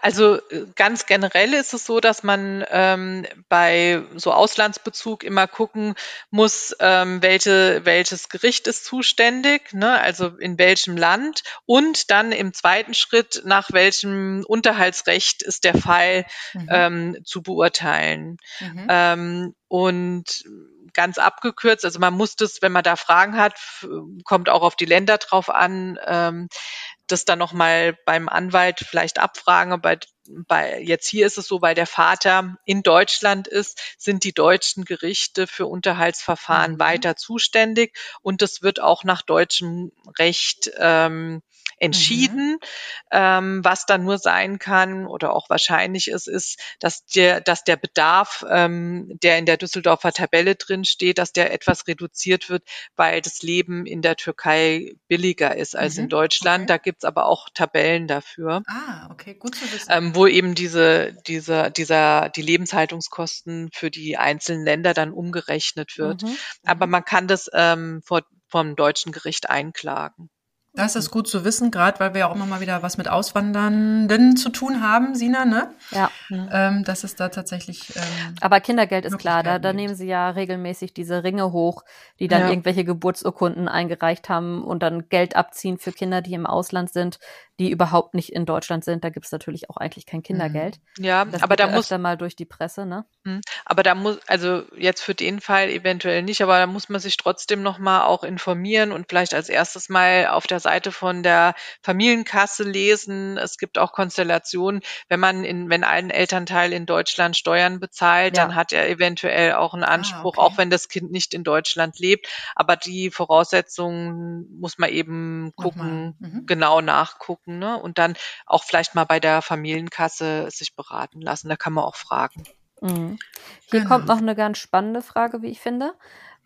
also äh, ganz generell ist es so, dass man ähm, bei so Auslandsbezug immer gucken muss, ähm, welche, welches Gericht ist zuständig, ne? also in welchem Land und dann im zweiten Schritt nach welchem Unterhaltsrecht ist der Fall mhm. ähm, zu beurteilen. Mhm. Ähm, und ganz abgekürzt, also man muss das, wenn man da Fragen hat, kommt auch auf die Länder drauf an, ähm, das dann nochmal beim Anwalt vielleicht abfragen. Bei, bei, jetzt hier ist es so, weil der Vater in Deutschland ist, sind die deutschen Gerichte für Unterhaltsverfahren mhm. weiter zuständig und das wird auch nach deutschem Recht ähm, entschieden. Mhm. Ähm, was dann nur sein kann oder auch wahrscheinlich ist, ist, dass der, dass der Bedarf, ähm, der in der Düsseldorfer Tabelle drin steht, dass der etwas reduziert wird, weil das Leben in der Türkei billiger ist als mhm. in Deutschland. Okay. Da gibt's aber auch Tabellen dafür. Ah, okay, gut zu wissen. Ähm, wo eben diese, diese, dieser, die Lebenshaltungskosten für die einzelnen Länder dann umgerechnet wird. Mhm. Aber mhm. man kann das ähm, vor, vom deutschen Gericht einklagen. Das ist gut zu wissen, gerade weil wir ja auch immer mal wieder was mit Auswandernden zu tun haben, Sina, ne? Ja. Ähm, das ist da tatsächlich. Ähm, Aber Kindergeld ist klar, da, da nehmen sie ja regelmäßig diese Ringe hoch, die dann ja. irgendwelche Geburtsurkunden eingereicht haben und dann Geld abziehen für Kinder, die im Ausland sind die überhaupt nicht in Deutschland sind. Da gibt es natürlich auch eigentlich kein Kindergeld. Mhm. Ja, das aber da muss dann mal durch die Presse, ne? Mhm. Aber da muss also jetzt für den Fall eventuell nicht, aber da muss man sich trotzdem noch mal auch informieren und vielleicht als erstes mal auf der Seite von der Familienkasse lesen. Es gibt auch Konstellationen, wenn man in wenn ein Elternteil in Deutschland Steuern bezahlt, ja. dann hat er eventuell auch einen ah, Anspruch, ah, okay. auch wenn das Kind nicht in Deutschland lebt. Aber die Voraussetzungen muss man eben gucken, mhm. genau nachgucken gucken ne? und dann auch vielleicht mal bei der Familienkasse sich beraten lassen. Da kann man auch fragen. Mhm. Hier genau. kommt noch eine ganz spannende Frage, wie ich finde.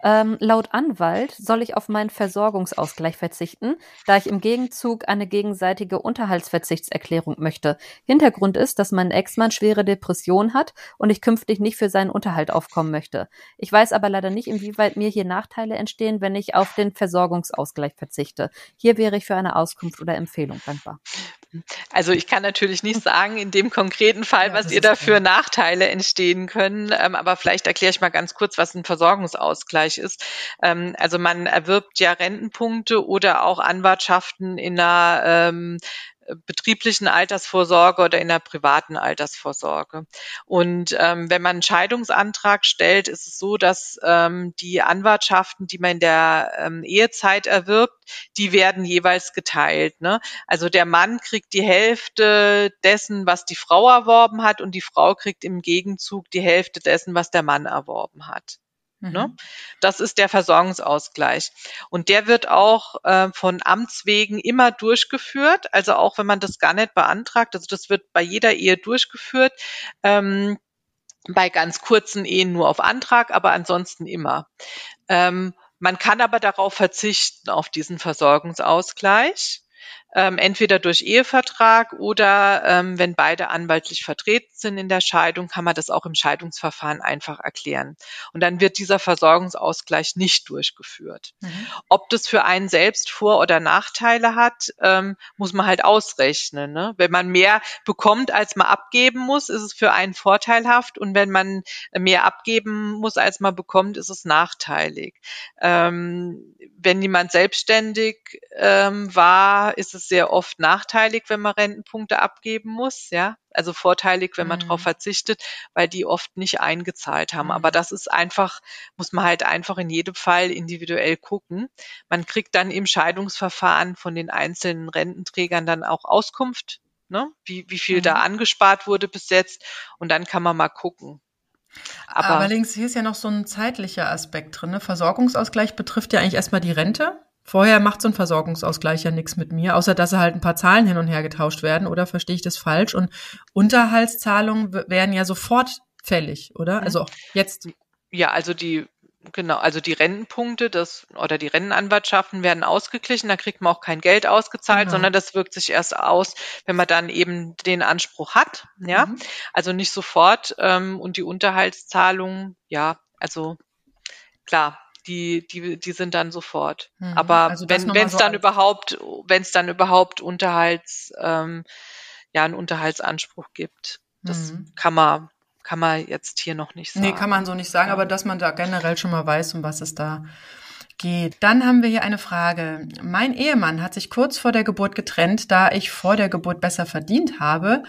Ähm, laut Anwalt soll ich auf meinen Versorgungsausgleich verzichten, da ich im Gegenzug eine gegenseitige Unterhaltsverzichtserklärung möchte. Hintergrund ist, dass mein Ex-Mann schwere Depressionen hat und ich künftig nicht für seinen Unterhalt aufkommen möchte. Ich weiß aber leider nicht, inwieweit mir hier Nachteile entstehen, wenn ich auf den Versorgungsausgleich verzichte. Hier wäre ich für eine Auskunft oder Empfehlung dankbar. Also ich kann natürlich nicht sagen, in dem konkreten Fall, ja, was ihr dafür klar. Nachteile entstehen können, ähm, aber vielleicht erkläre ich mal ganz kurz, was ein Versorgungsausgleich ist. Ähm, also man erwirbt ja Rentenpunkte oder auch Anwartschaften in einer ähm, betrieblichen Altersvorsorge oder in der privaten Altersvorsorge. Und ähm, wenn man einen Scheidungsantrag stellt, ist es so, dass ähm, die Anwartschaften, die man in der ähm, Ehezeit erwirbt, die werden jeweils geteilt. Ne? Also der Mann kriegt die Hälfte dessen, was die Frau erworben hat, und die Frau kriegt im Gegenzug die Hälfte dessen, was der Mann erworben hat. Ne? Mhm. Das ist der Versorgungsausgleich. Und der wird auch äh, von Amts wegen immer durchgeführt. Also auch wenn man das gar nicht beantragt. Also das wird bei jeder Ehe durchgeführt. Ähm, bei ganz kurzen Ehen nur auf Antrag, aber ansonsten immer. Ähm, man kann aber darauf verzichten, auf diesen Versorgungsausgleich ähm, entweder durch Ehevertrag oder ähm, wenn beide anwaltlich vertreten sind in der Scheidung, kann man das auch im Scheidungsverfahren einfach erklären. Und dann wird dieser Versorgungsausgleich nicht durchgeführt. Mhm. Ob das für einen selbst Vor- oder Nachteile hat, ähm, muss man halt ausrechnen. Ne? Wenn man mehr bekommt, als man abgeben muss, ist es für einen vorteilhaft und wenn man mehr abgeben muss, als man bekommt, ist es nachteilig. Ähm, wenn jemand selbstständig ähm, war, ist es sehr oft nachteilig, wenn man Rentenpunkte abgeben muss, ja. Also vorteilig, wenn man mhm. darauf verzichtet, weil die oft nicht eingezahlt haben. Mhm. Aber das ist einfach, muss man halt einfach in jedem Fall individuell gucken. Man kriegt dann im Scheidungsverfahren von den einzelnen Rententrägern dann auch Auskunft, ne? wie, wie viel mhm. da angespart wurde bis jetzt. Und dann kann man mal gucken. Aber, Aber links, hier ist ja noch so ein zeitlicher Aspekt drin. Ne? Versorgungsausgleich betrifft ja eigentlich erstmal die Rente. Vorher macht so ein Versorgungsausgleich ja nichts mit mir, außer dass halt ein paar Zahlen hin und her getauscht werden, oder verstehe ich das falsch? Und Unterhaltszahlungen werden ja sofort fällig, oder? Mhm. Also jetzt. Ja, also die Genau, also die Rentenpunkte das, oder die Rentenanwartschaften werden ausgeglichen, da kriegt man auch kein Geld ausgezahlt, genau. sondern das wirkt sich erst aus, wenn man dann eben den Anspruch hat. Ja, mhm. also nicht sofort. Ähm, und die Unterhaltszahlungen, ja, also klar, die, die, die sind dann sofort. Mhm. Aber also wenn es so dann überhaupt, wenn es dann überhaupt Unterhalts, ähm, ja, einen Unterhaltsanspruch gibt, das mhm. kann man, kann man jetzt hier noch nicht sagen. Nee, kann man so nicht sagen, ja. aber dass man da generell schon mal weiß, um was es da geht. Dann haben wir hier eine Frage. Mein Ehemann hat sich kurz vor der Geburt getrennt, da ich vor der Geburt besser verdient habe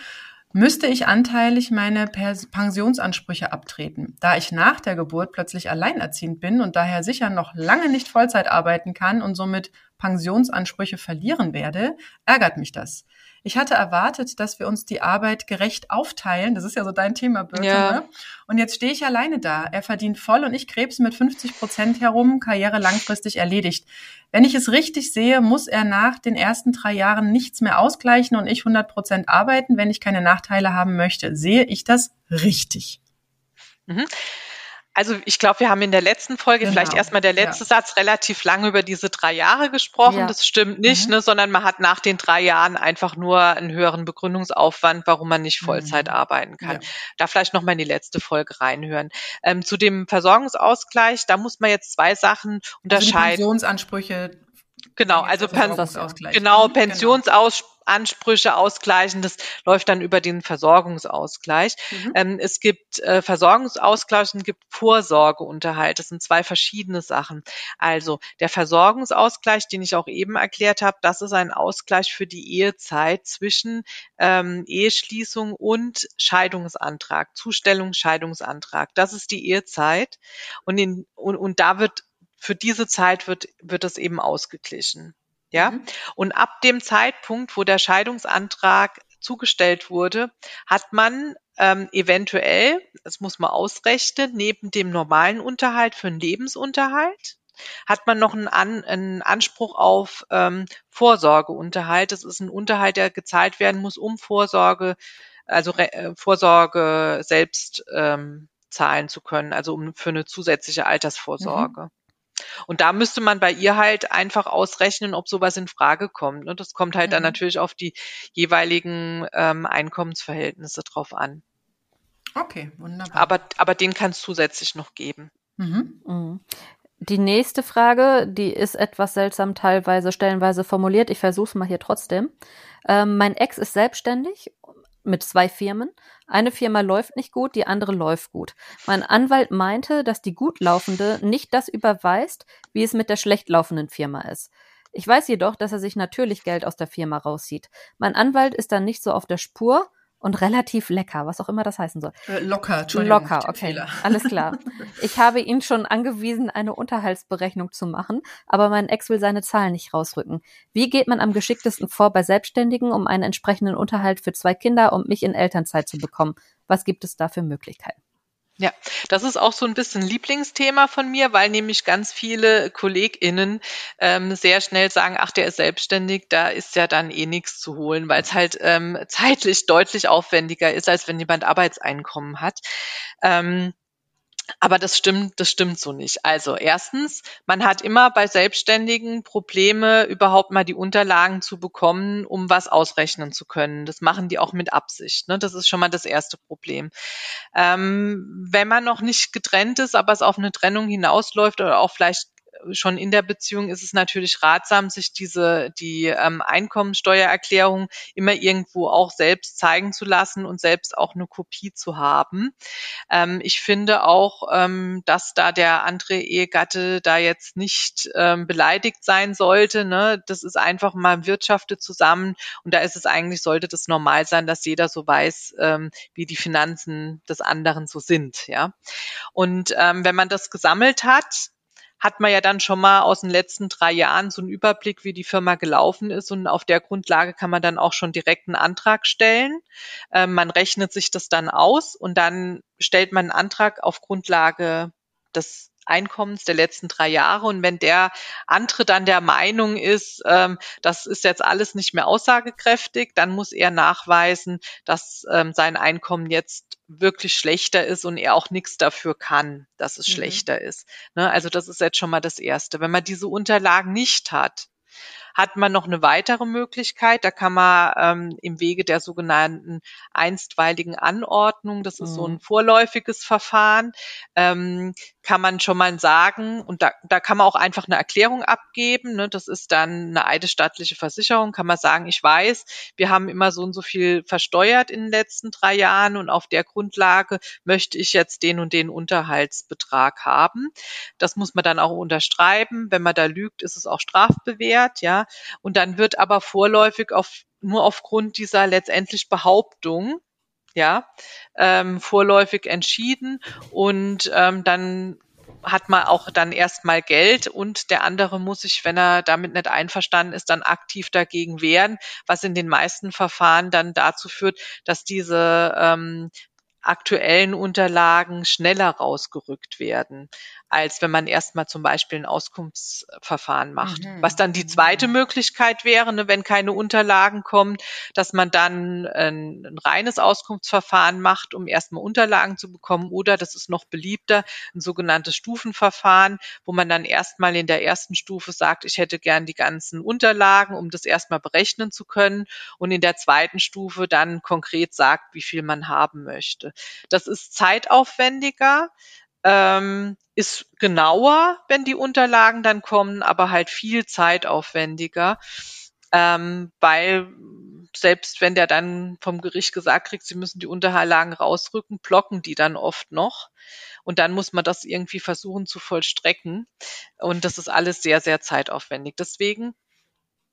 müsste ich anteilig meine Pensionsansprüche abtreten. Da ich nach der Geburt plötzlich alleinerziehend bin und daher sicher noch lange nicht Vollzeit arbeiten kann und somit Pensionsansprüche verlieren werde, ärgert mich das. Ich hatte erwartet, dass wir uns die Arbeit gerecht aufteilen. Das ist ja so dein Thema, Birte. Ja. Ne? Und jetzt stehe ich alleine da. Er verdient voll und ich krebs mit 50 Prozent herum, Karriere langfristig erledigt. Wenn ich es richtig sehe, muss er nach den ersten drei Jahren nichts mehr ausgleichen und ich 100 Prozent arbeiten, wenn ich keine Nachteile haben möchte. Sehe ich das richtig? Mhm. Also ich glaube, wir haben in der letzten Folge genau. vielleicht erstmal der letzte ja. Satz relativ lange über diese drei Jahre gesprochen. Ja. Das stimmt nicht, mhm. ne, sondern man hat nach den drei Jahren einfach nur einen höheren Begründungsaufwand, warum man nicht Vollzeit mhm. arbeiten kann. Ja. Da vielleicht nochmal in die letzte Folge reinhören. Ähm, zu dem Versorgungsausgleich, da muss man jetzt zwei Sachen also unterscheiden. Also Pensionsansprüche Genau, also Pen genau, Pensionsansprüche ausgleichen, das läuft dann über den Versorgungsausgleich. Mhm. Ähm, es gibt äh, Versorgungsausgleich und gibt Vorsorgeunterhalt. Das sind zwei verschiedene Sachen. Also der Versorgungsausgleich, den ich auch eben erklärt habe, das ist ein Ausgleich für die Ehezeit zwischen ähm, Eheschließung und Scheidungsantrag, Zustellung, Scheidungsantrag. Das ist die Ehezeit. Und, in, und, und da wird für diese Zeit wird, wird es eben ausgeglichen. Ja. Mhm. Und ab dem Zeitpunkt, wo der Scheidungsantrag zugestellt wurde, hat man ähm, eventuell, das muss man ausrechnen, neben dem normalen Unterhalt für einen Lebensunterhalt, hat man noch einen, An einen Anspruch auf ähm, Vorsorgeunterhalt. Das ist ein Unterhalt, der gezahlt werden muss, um Vorsorge, also Re äh, Vorsorge selbst ähm, zahlen zu können, also um für eine zusätzliche Altersvorsorge. Mhm. Und da müsste man bei ihr halt einfach ausrechnen, ob sowas in Frage kommt. Und das kommt halt mhm. dann natürlich auf die jeweiligen ähm, Einkommensverhältnisse drauf an. Okay, wunderbar. Aber, aber den kann es zusätzlich noch geben. Mhm. Mhm. Die nächste Frage, die ist etwas seltsam teilweise, stellenweise formuliert. Ich versuche es mal hier trotzdem. Ähm, mein Ex ist selbstständig mit zwei Firmen. Eine Firma läuft nicht gut, die andere läuft gut. Mein Anwalt meinte, dass die gut laufende nicht das überweist, wie es mit der schlecht laufenden Firma ist. Ich weiß jedoch, dass er sich natürlich Geld aus der Firma rauszieht. Mein Anwalt ist dann nicht so auf der Spur und relativ lecker, was auch immer das heißen soll. Äh, locker, Entschuldigung. Locker, okay, Fehler. alles klar. Ich habe ihn schon angewiesen, eine Unterhaltsberechnung zu machen, aber mein Ex will seine Zahlen nicht rausrücken. Wie geht man am geschicktesten vor bei Selbstständigen, um einen entsprechenden Unterhalt für zwei Kinder und mich in Elternzeit zu bekommen? Was gibt es da für Möglichkeiten? Ja, das ist auch so ein bisschen Lieblingsthema von mir, weil nämlich ganz viele KollegInnen ähm, sehr schnell sagen, ach, der ist selbstständig, da ist ja dann eh nichts zu holen, weil es halt ähm, zeitlich deutlich aufwendiger ist, als wenn jemand Arbeitseinkommen hat. Ähm, aber das stimmt, das stimmt so nicht. Also erstens, man hat immer bei Selbstständigen Probleme, überhaupt mal die Unterlagen zu bekommen, um was ausrechnen zu können. Das machen die auch mit Absicht. Ne? Das ist schon mal das erste Problem. Ähm, wenn man noch nicht getrennt ist, aber es auf eine Trennung hinausläuft oder auch vielleicht schon in der Beziehung ist es natürlich ratsam, sich diese die ähm, Einkommensteuererklärung immer irgendwo auch selbst zeigen zu lassen und selbst auch eine Kopie zu haben. Ähm, ich finde auch, ähm, dass da der andere Ehegatte da jetzt nicht ähm, beleidigt sein sollte. Ne? Das ist einfach mal wirtschaftet zusammen und da ist es eigentlich sollte das normal sein, dass jeder so weiß, ähm, wie die Finanzen des anderen so sind. Ja und ähm, wenn man das gesammelt hat, hat man ja dann schon mal aus den letzten drei Jahren so einen Überblick, wie die Firma gelaufen ist. Und auf der Grundlage kann man dann auch schon direkt einen Antrag stellen. Ähm, man rechnet sich das dann aus und dann stellt man einen Antrag auf Grundlage des Einkommens der letzten drei Jahre. Und wenn der andere dann der Meinung ist, ähm, das ist jetzt alles nicht mehr aussagekräftig, dann muss er nachweisen, dass ähm, sein Einkommen jetzt wirklich schlechter ist und er auch nichts dafür kann, dass es mhm. schlechter ist. Ne? Also das ist jetzt schon mal das Erste. Wenn man diese Unterlagen nicht hat, hat man noch eine weitere Möglichkeit. Da kann man ähm, im Wege der sogenannten einstweiligen Anordnung, das ist mhm. so ein vorläufiges Verfahren, ähm, kann man schon mal sagen, und da, da kann man auch einfach eine Erklärung abgeben. Ne? Das ist dann eine eidesstattliche Versicherung, kann man sagen, ich weiß, wir haben immer so und so viel versteuert in den letzten drei Jahren und auf der Grundlage möchte ich jetzt den und den Unterhaltsbetrag haben. Das muss man dann auch unterschreiben. Wenn man da lügt, ist es auch strafbewehrt, ja. Und dann wird aber vorläufig auf, nur aufgrund dieser letztendlich Behauptung, ja, ähm, vorläufig entschieden. Und ähm, dann hat man auch dann erstmal Geld und der andere muss sich, wenn er damit nicht einverstanden ist, dann aktiv dagegen wehren, was in den meisten Verfahren dann dazu führt, dass diese ähm, aktuellen Unterlagen schneller rausgerückt werden als wenn man erstmal zum Beispiel ein Auskunftsverfahren macht. Mhm. Was dann die zweite mhm. Möglichkeit wäre, ne, wenn keine Unterlagen kommen, dass man dann ein, ein reines Auskunftsverfahren macht, um erstmal Unterlagen zu bekommen. Oder, das ist noch beliebter, ein sogenanntes Stufenverfahren, wo man dann erstmal in der ersten Stufe sagt, ich hätte gern die ganzen Unterlagen, um das erstmal berechnen zu können. Und in der zweiten Stufe dann konkret sagt, wie viel man haben möchte. Das ist zeitaufwendiger ähm, ist genauer, wenn die Unterlagen dann kommen, aber halt viel zeitaufwendiger, ähm, weil selbst wenn der dann vom Gericht gesagt kriegt, sie müssen die Unterlagen rausrücken, blocken die dann oft noch. Und dann muss man das irgendwie versuchen zu vollstrecken. Und das ist alles sehr, sehr zeitaufwendig. Deswegen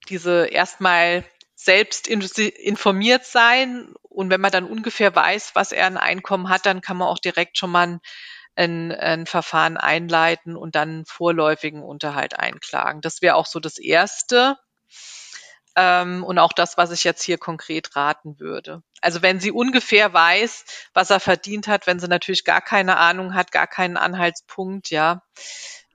diese erstmal selbst informiert sein. Und wenn man dann ungefähr weiß, was er ein Einkommen hat, dann kann man auch direkt schon mal ein, ein Verfahren einleiten und dann vorläufigen Unterhalt einklagen. Das wäre auch so das Erste ähm, und auch das, was ich jetzt hier konkret raten würde. Also wenn sie ungefähr weiß, was er verdient hat, wenn sie natürlich gar keine Ahnung hat, gar keinen Anhaltspunkt, ja,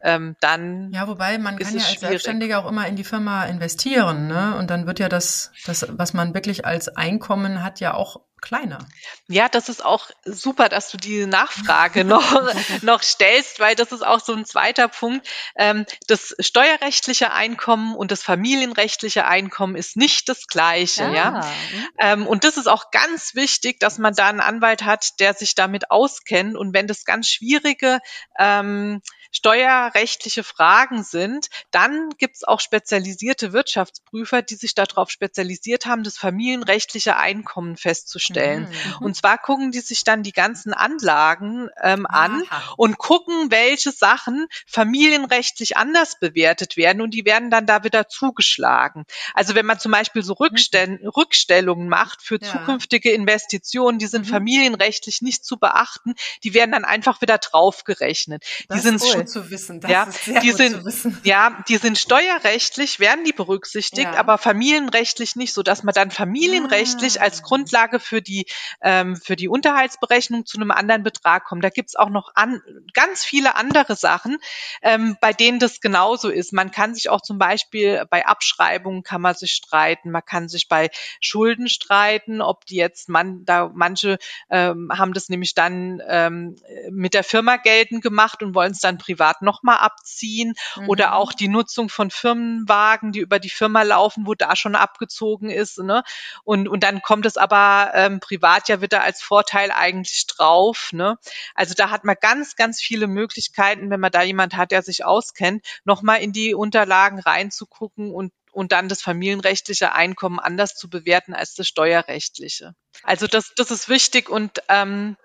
ähm, dann. Ja, wobei man kann ja als schwierig. Selbstständiger auch immer in die Firma investieren, ne? Und dann wird ja das, das, was man wirklich als Einkommen hat, ja auch kleiner. Ja, das ist auch super, dass du diese Nachfrage noch, noch stellst, weil das ist auch so ein zweiter Punkt. Ähm, das steuerrechtliche Einkommen und das familienrechtliche Einkommen ist nicht das gleiche, ja. ja? Ähm, und das ist auch ganz wichtig, dass man da einen Anwalt hat, der sich damit auskennt. Und wenn das ganz schwierige ähm, steuerrechtliche Fragen sind, dann gibt's auch spezialisierte Wirtschaftsprüfer, die sich darauf spezialisiert haben, das familienrechtliche Einkommen festzustellen. Mhm. Und zwar gucken die sich dann die ganzen Anlagen ähm, an Aha. und gucken, welche Sachen familienrechtlich anders bewertet werden und die werden dann da wieder zugeschlagen. Also wenn man zum Beispiel so Rückstell Rückstellungen macht für ja. zukünftige Investitionen, die sind mhm. familienrechtlich nicht zu beachten, die werden dann einfach wieder draufgerechnet. Das die sind gut zu wissen. Das ja, ist sehr die gut sind, zu wissen. Ja, die sind steuerrechtlich, werden die berücksichtigt, ja. aber familienrechtlich nicht, so dass man dann familienrechtlich ah. als Grundlage für die, ähm, für die Unterhaltsberechnung zu einem anderen Betrag kommt. Da gibt's auch noch an, ganz viele andere Sachen, ähm, bei denen das genauso ist. Man kann sich auch zum Beispiel bei Abschreibungen kann man sich streiten, man kann sich bei Schulden streiten, ob die jetzt man da manche ähm, haben das nämlich dann ähm, mit der Firma geltend gemacht und wollen es dann privat nochmal abziehen mhm. oder auch die Nutzung von Firmenwagen, die über die Firma laufen, wo da schon abgezogen ist. Ne? Und, und dann kommt es aber ähm, privat ja wieder als Vorteil eigentlich drauf. Ne? Also da hat man ganz, ganz viele Möglichkeiten, wenn man da jemand hat, der sich auskennt, nochmal in die Unterlagen reinzugucken und und dann das familienrechtliche Einkommen anders zu bewerten als das steuerrechtliche. Also das, das ist wichtig und ähm,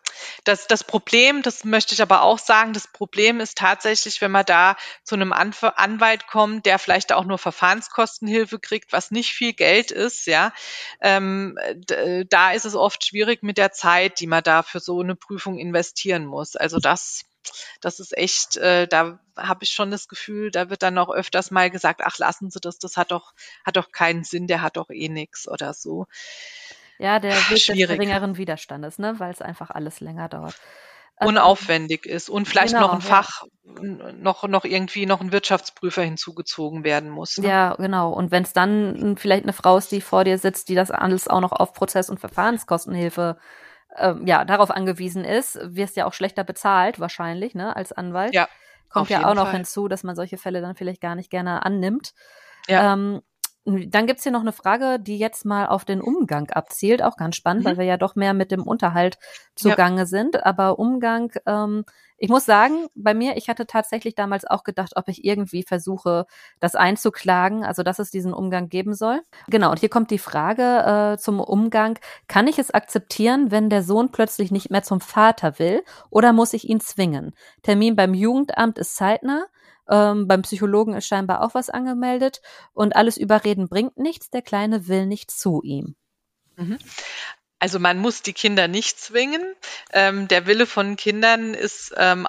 das, das Problem, das möchte ich aber auch sagen, das Problem ist tatsächlich, wenn man da zu einem Anwalt kommt, der vielleicht auch nur Verfahrenskostenhilfe kriegt, was nicht viel Geld ist, ja, ähm, da ist es oft schwierig mit der Zeit, die man da für so eine Prüfung investieren muss. Also das das ist echt, äh, da habe ich schon das Gefühl, da wird dann auch öfters mal gesagt, ach lassen Sie das, das hat doch, hat doch keinen Sinn, der hat doch eh nix oder so. Ja, der Weg des geringeren Widerstandes, ne? weil es einfach alles länger dauert. Ähm, Unaufwendig ist und vielleicht genau, noch ein Fach, ja. noch, noch irgendwie noch ein Wirtschaftsprüfer hinzugezogen werden muss. Ne? Ja, genau. Und wenn es dann vielleicht eine Frau ist, die vor dir sitzt, die das alles auch noch auf Prozess- und Verfahrenskostenhilfe äh, ja, darauf angewiesen ist, wirst ja auch schlechter bezahlt, wahrscheinlich, ne, als Anwalt. Ja. Kommt ja auch noch Fall. hinzu, dass man solche Fälle dann vielleicht gar nicht gerne annimmt. Ja. Ähm, dann gibt's hier noch eine Frage, die jetzt mal auf den Umgang abzielt. Auch ganz spannend, mhm. weil wir ja doch mehr mit dem Unterhalt zugange ja. sind. Aber Umgang, ähm, ich muss sagen, bei mir, ich hatte tatsächlich damals auch gedacht, ob ich irgendwie versuche, das einzuklagen, also dass es diesen Umgang geben soll. Genau, und hier kommt die Frage äh, zum Umgang. Kann ich es akzeptieren, wenn der Sohn plötzlich nicht mehr zum Vater will oder muss ich ihn zwingen? Termin beim Jugendamt ist zeitnah. Ähm, beim Psychologen ist scheinbar auch was angemeldet. Und alles überreden bringt nichts. Der Kleine will nicht zu ihm. Mhm. Also man muss die Kinder nicht zwingen. Ähm, der Wille von Kindern ist ähm,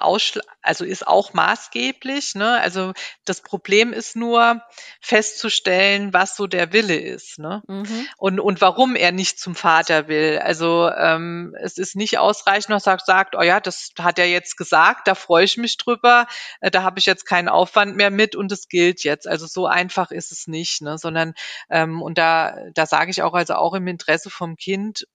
also ist auch maßgeblich. Ne? Also das Problem ist nur festzustellen, was so der Wille ist, ne? Mhm. Und und warum er nicht zum Vater will. Also ähm, es ist nicht ausreichend, dass er sagt, oh ja, das hat er jetzt gesagt, da freue ich mich drüber, äh, da habe ich jetzt keinen Aufwand mehr mit und es gilt jetzt. Also so einfach ist es nicht, ne? Sondern ähm, und da da sage ich auch also auch im Interesse vom Kind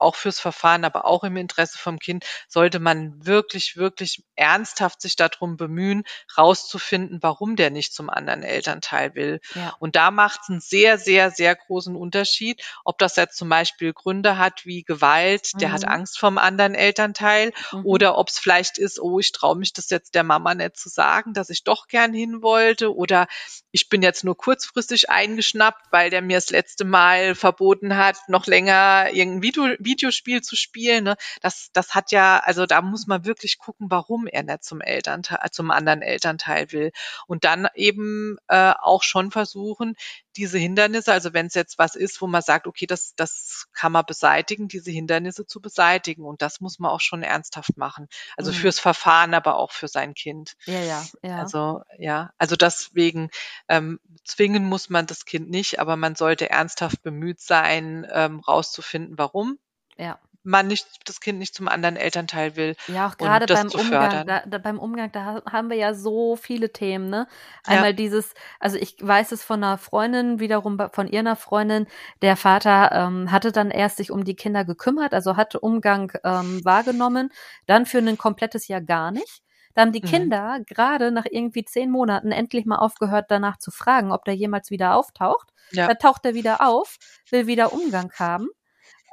auch fürs Verfahren, aber auch im Interesse vom Kind sollte man wirklich, wirklich ernsthaft sich darum bemühen, rauszufinden, warum der nicht zum anderen Elternteil will. Ja. Und da macht es einen sehr, sehr, sehr großen Unterschied, ob das jetzt zum Beispiel Gründe hat wie Gewalt, der mhm. hat Angst vom anderen Elternteil, mhm. oder ob es vielleicht ist, oh, ich traue mich das jetzt der Mama nicht zu sagen, dass ich doch gern hin wollte, oder ich bin jetzt nur kurzfristig eingeschnappt, weil der mir das letzte Mal verboten hat, noch länger irgendein Video, Videospiel zu spielen. Ne? Das, das hat ja, also da muss man wirklich gucken, warum er nicht zum Elternteil, zum anderen Elternteil will. Und dann eben äh, auch schon versuchen, diese Hindernisse, also wenn es jetzt was ist, wo man sagt, okay, das, das kann man beseitigen, diese Hindernisse zu beseitigen. Und das muss man auch schon ernsthaft machen. Also mhm. fürs Verfahren, aber auch für sein Kind. Ja, ja, ja. Also, ja, also deswegen ähm, zwingen muss man das Kind nicht, aber man sollte ernsthaft bemüht sein, ähm, rauszufinden, warum ja. man nicht das Kind nicht zum anderen Elternteil will. Ja, auch gerade beim Umgang, da, da, beim Umgang, da haben wir ja so viele Themen, ne? Einmal ja. dieses, also ich weiß es von einer Freundin, wiederum von ihrer Freundin, der Vater ähm, hatte dann erst sich um die Kinder gekümmert, also hatte Umgang ähm, wahrgenommen, dann für ein komplettes Jahr gar nicht. Da haben die mhm. Kinder gerade nach irgendwie zehn Monaten endlich mal aufgehört, danach zu fragen, ob der jemals wieder auftaucht. Ja. Da taucht er wieder auf, will wieder Umgang haben.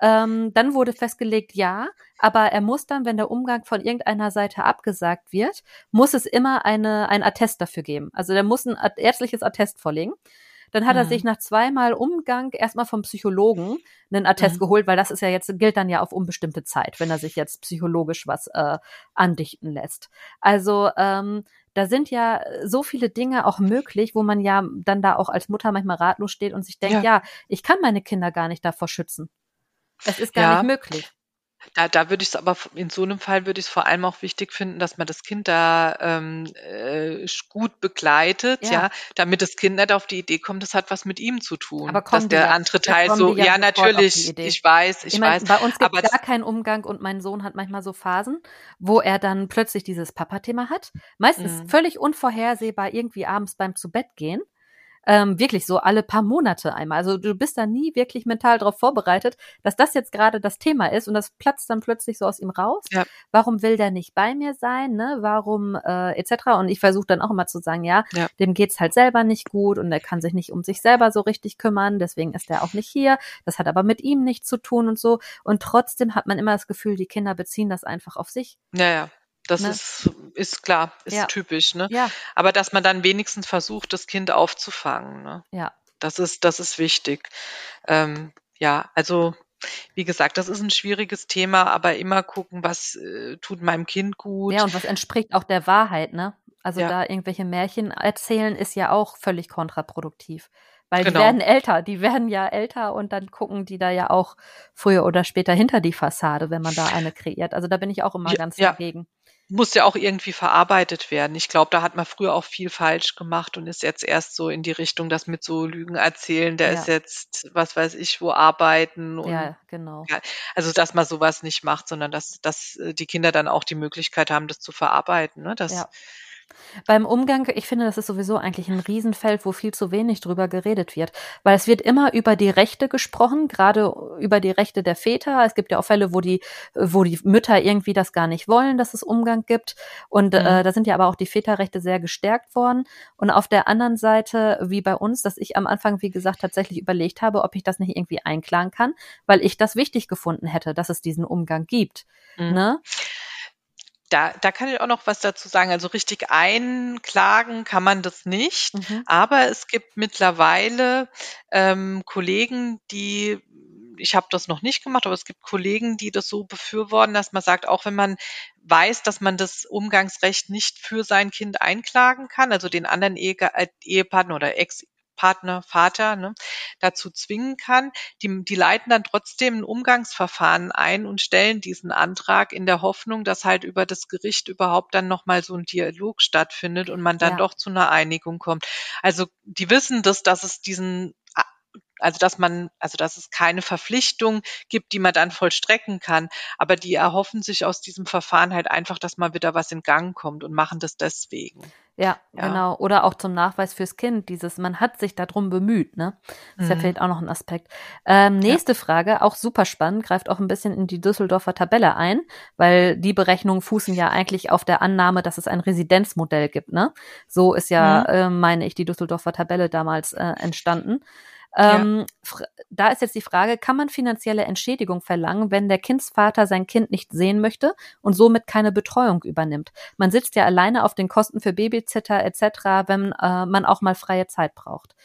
Ähm, dann wurde festgelegt, ja, aber er muss dann, wenn der Umgang von irgendeiner Seite abgesagt wird, muss es immer eine, ein Attest dafür geben. Also der muss ein ärztliches Attest vorlegen. Dann hat mhm. er sich nach zweimal Umgang erstmal vom Psychologen einen Attest mhm. geholt, weil das ist ja jetzt, gilt dann ja auf unbestimmte Zeit, wenn er sich jetzt psychologisch was äh, andichten lässt. Also ähm, da sind ja so viele Dinge auch möglich, wo man ja dann da auch als Mutter manchmal ratlos steht und sich denkt, ja, ja ich kann meine Kinder gar nicht davor schützen. Es ist gar ja. nicht möglich. Da, da würde ich es aber in so einem Fall würde ich es vor allem auch wichtig finden, dass man das Kind da ähm, äh, gut begleitet, ja. ja. damit das Kind nicht auf die Idee kommt, das hat was mit ihm zu tun. Aber dass der ja, andere Teil so, ja, ja natürlich, ich weiß, ich, ich mein, weiß. Bei uns gibt es gar keinen Umgang und mein Sohn hat manchmal so Phasen, wo er dann plötzlich dieses Papa-Thema hat. Meistens mhm. völlig unvorhersehbar irgendwie abends beim zu Bett gehen ähm, wirklich so alle paar Monate einmal. Also du bist da nie wirklich mental darauf vorbereitet, dass das jetzt gerade das Thema ist und das platzt dann plötzlich so aus ihm raus. Ja. Warum will der nicht bei mir sein? Ne? Warum äh, etc. Und ich versuche dann auch immer zu sagen, ja, ja. dem geht's halt selber nicht gut und er kann sich nicht um sich selber so richtig kümmern, deswegen ist er auch nicht hier. Das hat aber mit ihm nichts zu tun und so. Und trotzdem hat man immer das Gefühl, die Kinder beziehen das einfach auf sich. Ja, ja. Das ne? ist, ist klar, ist ja. typisch, ne? Ja. Aber dass man dann wenigstens versucht, das Kind aufzufangen, ne? Ja. Das ist, das ist wichtig. Ähm, ja, also wie gesagt, das ist ein schwieriges Thema, aber immer gucken, was äh, tut meinem Kind gut. Ja, und was entspricht auch der Wahrheit, ne? Also ja. da irgendwelche Märchen erzählen ist ja auch völlig kontraproduktiv. Weil genau. die werden älter, die werden ja älter und dann gucken die da ja auch früher oder später hinter die Fassade, wenn man da eine kreiert. Also da bin ich auch immer ja, ganz ja. dagegen muss ja auch irgendwie verarbeitet werden. Ich glaube, da hat man früher auch viel falsch gemacht und ist jetzt erst so in die Richtung, das mit so Lügen erzählen, der ja. ist jetzt, was weiß ich, wo arbeiten. Und, ja, genau. Ja, also, dass man sowas nicht macht, sondern dass, dass äh, die Kinder dann auch die Möglichkeit haben, das zu verarbeiten. Ne? Das, ja. Beim Umgang, ich finde, das ist sowieso eigentlich ein Riesenfeld, wo viel zu wenig drüber geredet wird. Weil es wird immer über die Rechte gesprochen, gerade über die Rechte der Väter. Es gibt ja auch Fälle, wo die, wo die Mütter irgendwie das gar nicht wollen, dass es Umgang gibt. Und mhm. äh, da sind ja aber auch die Väterrechte sehr gestärkt worden. Und auf der anderen Seite, wie bei uns, dass ich am Anfang, wie gesagt, tatsächlich überlegt habe, ob ich das nicht irgendwie einklagen kann, weil ich das wichtig gefunden hätte, dass es diesen Umgang gibt. Mhm. Ne? Da, da kann ich auch noch was dazu sagen. Also richtig einklagen kann man das nicht, mhm. aber es gibt mittlerweile ähm, Kollegen, die ich habe das noch nicht gemacht, aber es gibt Kollegen, die das so befürworten, dass man sagt, auch wenn man weiß, dass man das Umgangsrecht nicht für sein Kind einklagen kann, also den anderen äh, Ehepartner oder Ex Partner, Vater ne, dazu zwingen kann. Die, die leiten dann trotzdem ein Umgangsverfahren ein und stellen diesen Antrag in der Hoffnung, dass halt über das Gericht überhaupt dann nochmal so ein Dialog stattfindet und man dann ja. doch zu einer Einigung kommt. Also die wissen das, dass es diesen also dass man, also dass es keine Verpflichtung gibt, die man dann vollstrecken kann. Aber die erhoffen sich aus diesem Verfahren halt einfach, dass mal wieder was in Gang kommt und machen das deswegen. Ja, ja, genau. Oder auch zum Nachweis fürs Kind, dieses, man hat sich darum bemüht, ne? Das mhm. ist vielleicht auch noch ein Aspekt. Ähm, nächste ja. Frage, auch super spannend, greift auch ein bisschen in die Düsseldorfer Tabelle ein, weil die Berechnungen fußen ja eigentlich auf der Annahme, dass es ein Residenzmodell gibt, ne? So ist ja, mhm. äh, meine ich, die Düsseldorfer Tabelle damals äh, entstanden. Ähm, ja. Da ist jetzt die Frage, kann man finanzielle Entschädigung verlangen, wenn der Kindsvater sein Kind nicht sehen möchte und somit keine Betreuung übernimmt? Man sitzt ja alleine auf den Kosten für Babysitter etc., wenn äh, man auch mal freie Zeit braucht.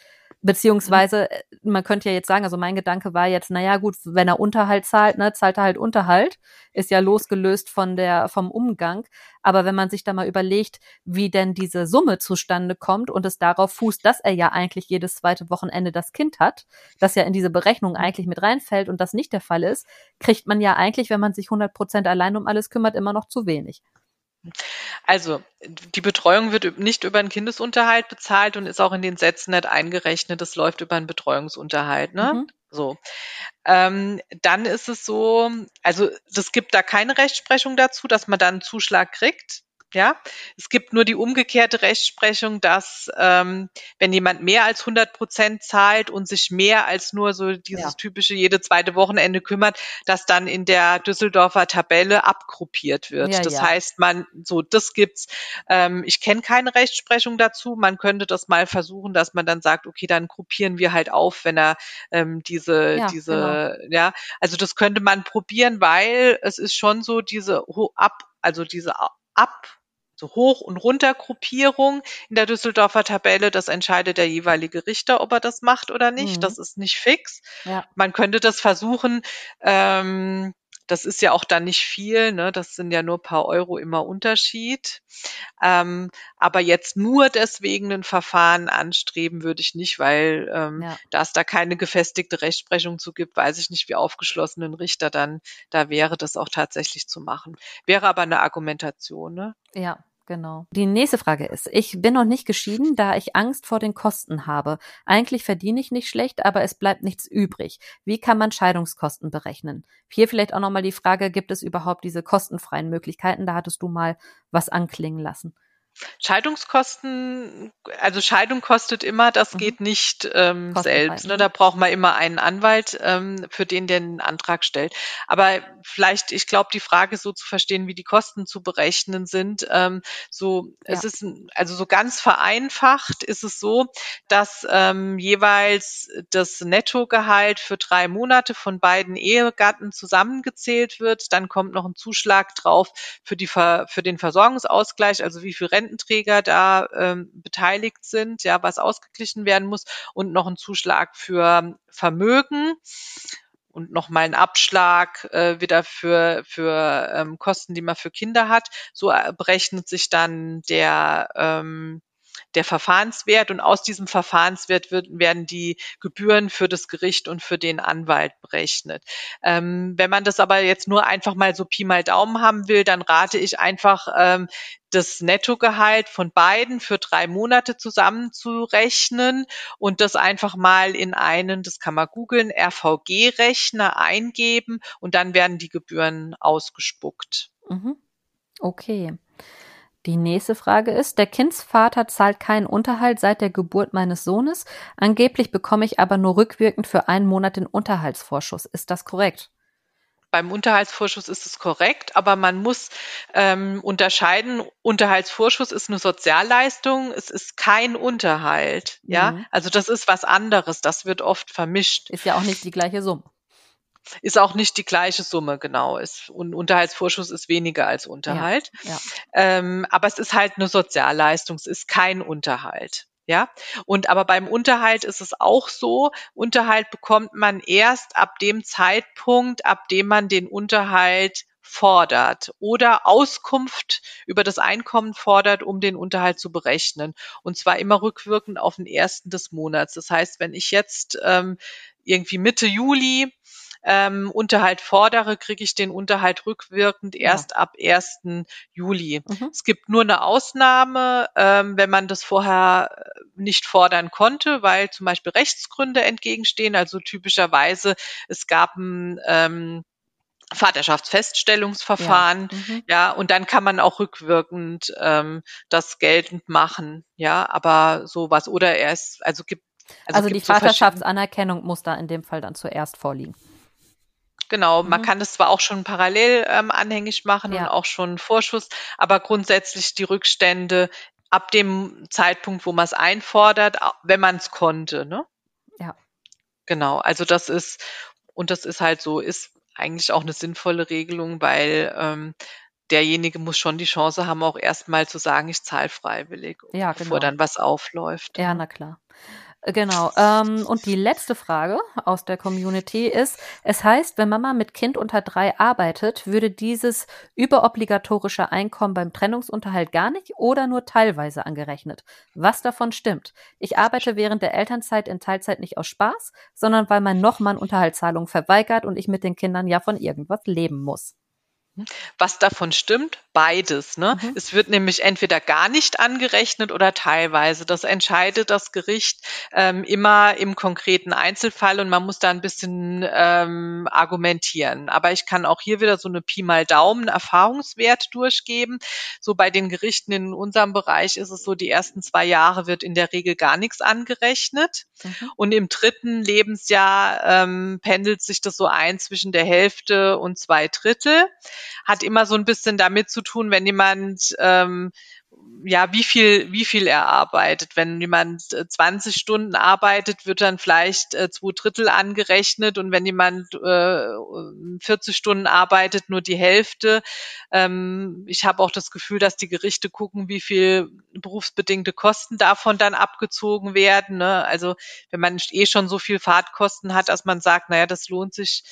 Beziehungsweise, äh, man könnte ja jetzt sagen, also mein Gedanke war jetzt, naja gut, wenn er Unterhalt zahlt, ne, zahlt er halt Unterhalt, ist ja losgelöst von der, vom Umgang. Aber wenn man sich da mal überlegt, wie denn diese Summe zustande kommt und es darauf fußt, dass er ja eigentlich jedes zweite Wochenende das Kind hat, das ja in diese Berechnung eigentlich mit reinfällt und das nicht der Fall ist, kriegt man ja eigentlich, wenn man sich 100 Prozent allein um alles kümmert, immer noch zu wenig. Also, die Betreuung wird nicht über 'n Kindesunterhalt bezahlt und ist auch in den Sätzen nicht eingerechnet. Das läuft über 'n Betreuungsunterhalt, ne? Mhm. So. Ähm, dann ist es so, also es gibt da keine Rechtsprechung dazu, dass man dann einen Zuschlag kriegt. Ja, es gibt nur die umgekehrte Rechtsprechung, dass ähm, wenn jemand mehr als 100 Prozent zahlt und sich mehr als nur so dieses ja. typische jede zweite Wochenende kümmert, dass dann in der Düsseldorfer Tabelle abgruppiert wird. Ja, das ja. heißt, man so das gibt's. Ähm, ich kenne keine Rechtsprechung dazu. Man könnte das mal versuchen, dass man dann sagt, okay, dann gruppieren wir halt auf, wenn er ähm, diese diese genau. ja, also das könnte man probieren, weil es ist schon so diese ab also diese ab so Hoch- und Runtergruppierung in der Düsseldorfer Tabelle. Das entscheidet der jeweilige Richter, ob er das macht oder nicht. Mhm. Das ist nicht fix. Ja. Man könnte das versuchen. Ähm, das ist ja auch dann nicht viel, ne? Das sind ja nur paar Euro immer Unterschied. Ähm, aber jetzt nur deswegen ein Verfahren anstreben würde ich nicht, weil ähm, ja. da es da keine gefestigte Rechtsprechung zu gibt, weiß ich nicht, wie aufgeschlossen ein Richter dann da wäre, das auch tatsächlich zu machen. Wäre aber eine Argumentation, ne? Ja, Genau. Die nächste Frage ist, ich bin noch nicht geschieden, da ich Angst vor den Kosten habe. Eigentlich verdiene ich nicht schlecht, aber es bleibt nichts übrig. Wie kann man Scheidungskosten berechnen? Hier vielleicht auch nochmal die Frage, gibt es überhaupt diese kostenfreien Möglichkeiten? Da hattest du mal was anklingen lassen. Scheidungskosten, also Scheidung kostet immer, das mhm. geht nicht ähm, selbst. Ne? Da braucht man immer einen Anwalt, ähm, für den der einen Antrag stellt. Aber vielleicht, ich glaube, die Frage so zu verstehen, wie die Kosten zu berechnen sind, ähm, so ja. es ist also so ganz vereinfacht ist es so, dass ähm, jeweils das Nettogehalt für drei Monate von beiden Ehegatten zusammengezählt wird. Dann kommt noch ein Zuschlag drauf für die für den Versorgungsausgleich, also wie viel Rente Rententräger da ähm, beteiligt sind, ja, was ausgeglichen werden muss und noch ein Zuschlag für Vermögen und nochmal ein Abschlag äh, wieder für, für ähm, Kosten, die man für Kinder hat. So äh, berechnet sich dann der ähm, der Verfahrenswert und aus diesem Verfahrenswert wird, werden die Gebühren für das Gericht und für den Anwalt berechnet. Ähm, wenn man das aber jetzt nur einfach mal so Pi mal Daumen haben will, dann rate ich einfach, ähm, das Nettogehalt von beiden für drei Monate zusammenzurechnen und das einfach mal in einen, das kann man googeln, RVG-Rechner eingeben und dann werden die Gebühren ausgespuckt. Mhm. Okay. Die nächste Frage ist, der Kindsvater zahlt keinen Unterhalt seit der Geburt meines Sohnes. Angeblich bekomme ich aber nur rückwirkend für einen Monat den Unterhaltsvorschuss. Ist das korrekt? Beim Unterhaltsvorschuss ist es korrekt, aber man muss ähm, unterscheiden. Unterhaltsvorschuss ist eine Sozialleistung, es ist kein Unterhalt. Ja, mhm. also das ist was anderes. Das wird oft vermischt. Ist ja auch nicht die gleiche Summe. Ist auch nicht die gleiche Summe, genau. Ist, und Unterhaltsvorschuss ist weniger als Unterhalt. Ja, ja. Ähm, aber es ist halt eine Sozialleistung, es ist kein Unterhalt. Ja, und aber beim Unterhalt ist es auch so, Unterhalt bekommt man erst ab dem Zeitpunkt, ab dem man den Unterhalt fordert oder Auskunft über das Einkommen fordert, um den Unterhalt zu berechnen. Und zwar immer rückwirkend auf den ersten des Monats. Das heißt, wenn ich jetzt ähm, irgendwie Mitte Juli ähm, Unterhalt fordere, kriege ich den Unterhalt rückwirkend erst ja. ab 1. Juli. Mhm. Es gibt nur eine Ausnahme, ähm, wenn man das vorher äh, nicht fordern konnte, weil zum Beispiel Rechtsgründe entgegenstehen. Also typischerweise, es gab ein ähm, Vaterschaftsfeststellungsverfahren, ja. Mhm. ja, und dann kann man auch rückwirkend ähm, das geltend machen, ja, aber sowas oder er ist, also gibt also, also die Vaterschaftsanerkennung muss da in dem Fall dann zuerst vorliegen. Genau, mhm. man kann es zwar auch schon parallel ähm, anhängig machen ja. und auch schon Vorschuss, aber grundsätzlich die Rückstände ab dem Zeitpunkt, wo man es einfordert, wenn man es konnte, ne? Ja. Genau, also das ist, und das ist halt so, ist eigentlich auch eine sinnvolle Regelung, weil ähm, derjenige muss schon die Chance haben, auch erstmal zu sagen, ich zahle freiwillig, ja, genau. bevor dann was aufläuft. Ja, na klar. Genau. Ähm, und die letzte Frage aus der Community ist, es heißt, wenn Mama mit Kind unter drei arbeitet, würde dieses überobligatorische Einkommen beim Trennungsunterhalt gar nicht oder nur teilweise angerechnet. Was davon stimmt? Ich arbeite während der Elternzeit in Teilzeit nicht aus Spaß, sondern weil mein Nochmann Unterhaltszahlungen verweigert und ich mit den Kindern ja von irgendwas leben muss. Was davon stimmt? Beides. Ne? Mhm. Es wird nämlich entweder gar nicht angerechnet oder teilweise. Das entscheidet das Gericht ähm, immer im konkreten Einzelfall und man muss da ein bisschen ähm, argumentieren. Aber ich kann auch hier wieder so eine Pi mal Daumen Erfahrungswert durchgeben. So bei den Gerichten in unserem Bereich ist es so, die ersten zwei Jahre wird in der Regel gar nichts angerechnet. Mhm. Und im dritten Lebensjahr ähm, pendelt sich das so ein zwischen der Hälfte und zwei Drittel. Hat immer so ein bisschen damit zu tun, wenn jemand ähm, ja, wie viel, wie viel er arbeitet. Wenn jemand äh, 20 Stunden arbeitet, wird dann vielleicht äh, zwei Drittel angerechnet und wenn jemand äh, 40 Stunden arbeitet, nur die Hälfte. Ähm, ich habe auch das Gefühl, dass die Gerichte gucken, wie viel berufsbedingte Kosten davon dann abgezogen werden. Ne? Also wenn man eh schon so viel Fahrtkosten hat, dass man sagt, naja, das lohnt sich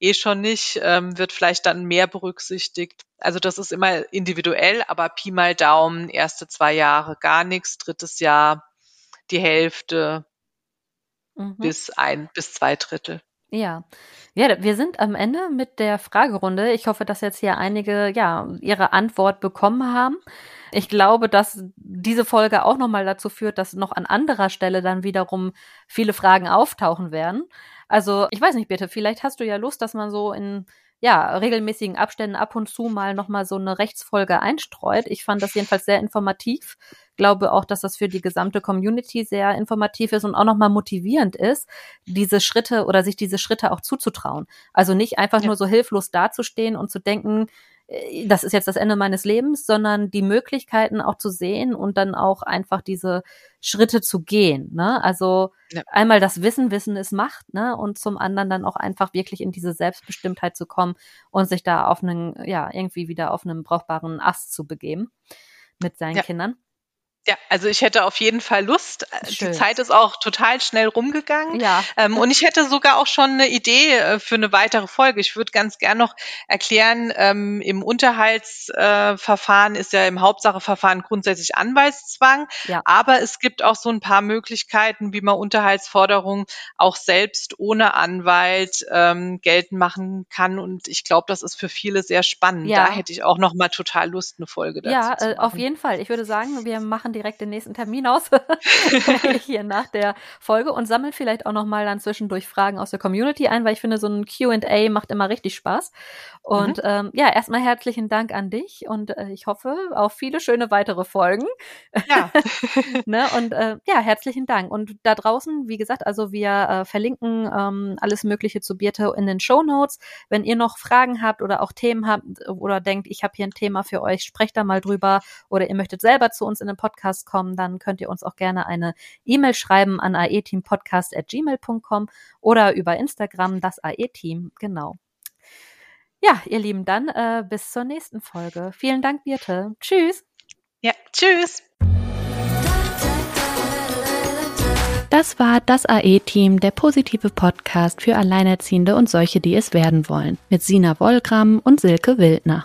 eh schon nicht, ähm, wird vielleicht dann mehr berücksichtigt. Also das ist immer individuell, aber Pi mal Daumen, erste zwei Jahre gar nichts, drittes Jahr die Hälfte Mhm. bis ein bis zwei Drittel. Ja. Ja, wir sind am Ende mit der Fragerunde. Ich hoffe, dass jetzt hier einige ja ihre Antwort bekommen haben. Ich glaube, dass diese Folge auch nochmal dazu führt, dass noch an anderer Stelle dann wiederum viele Fragen auftauchen werden. Also, ich weiß nicht, bitte, vielleicht hast du ja Lust, dass man so in ja, regelmäßigen Abständen ab und zu mal nochmal so eine Rechtsfolge einstreut. Ich fand das jedenfalls sehr informativ. Glaube auch, dass das für die gesamte Community sehr informativ ist und auch nochmal motivierend ist, diese Schritte oder sich diese Schritte auch zuzutrauen. Also nicht einfach Ja. nur so hilflos dazustehen und zu denken, das ist jetzt das Ende meines Lebens, sondern die Möglichkeiten auch zu sehen und dann auch einfach diese Schritte zu gehen. Ne? Also Ja. einmal das Wissen, Wissen ist Macht, ne? Und zum anderen dann auch einfach wirklich in diese Selbstbestimmtheit zu kommen und sich da auf einen, ja, irgendwie wieder auf einen brauchbaren Ast zu begeben mit seinen Ja. Kindern. Ja, also ich hätte auf jeden Fall Lust. Schön. Die Zeit ist auch total schnell rumgegangen. Ja. Ähm, und ich hätte sogar auch schon eine Idee äh, für eine weitere Folge. Ich würde ganz gern noch erklären, ähm, im Unterhaltsverfahren äh, ist ja im Hauptsacheverfahren grundsätzlich Anwaltszwang. Ja. Aber es gibt auch so ein paar Möglichkeiten, wie man Unterhaltsforderungen auch selbst ohne Anwalt ähm, geltend machen kann. Und ich glaube, das ist für viele sehr spannend. Ja. Da hätte ich auch noch mal total Lust, eine Folge dazu Ja, zu äh, auf machen. jeden Fall. Ich würde sagen, wir machen direkt den nächsten Termin aus hier nach der Folge und sammeln vielleicht auch noch mal dann zwischendurch Fragen aus der Community ein, weil ich finde, so ein Q&A macht immer richtig Spaß. Und Mhm. ähm, ja, erstmal herzlichen Dank an dich und äh, ich hoffe auf viele schöne weitere Folgen. Ja. ne? Und äh, ja, herzlichen Dank. Und da draußen, wie gesagt, also wir äh, verlinken ähm, alles Mögliche zu Birte in den Show Notes. Wenn ihr noch Fragen habt oder auch Themen habt oder denkt, ich habe hier ein Thema für euch, sprecht da mal drüber oder ihr möchtet selber zu uns in den Podcast kommen, dann könnt ihr uns auch gerne eine E-Mail schreiben an aeteampodcast.gmail.com oder über Instagram das AE-Team. Genau. Ja, ihr Lieben, dann äh, bis zur nächsten Folge. Vielen Dank, Birte. Tschüss. ja. Tschüss. Das war das AE-Team, der positive Podcast für Alleinerziehende und solche, die es werden wollen, mit Sina Wollgramm und Silke Wildner.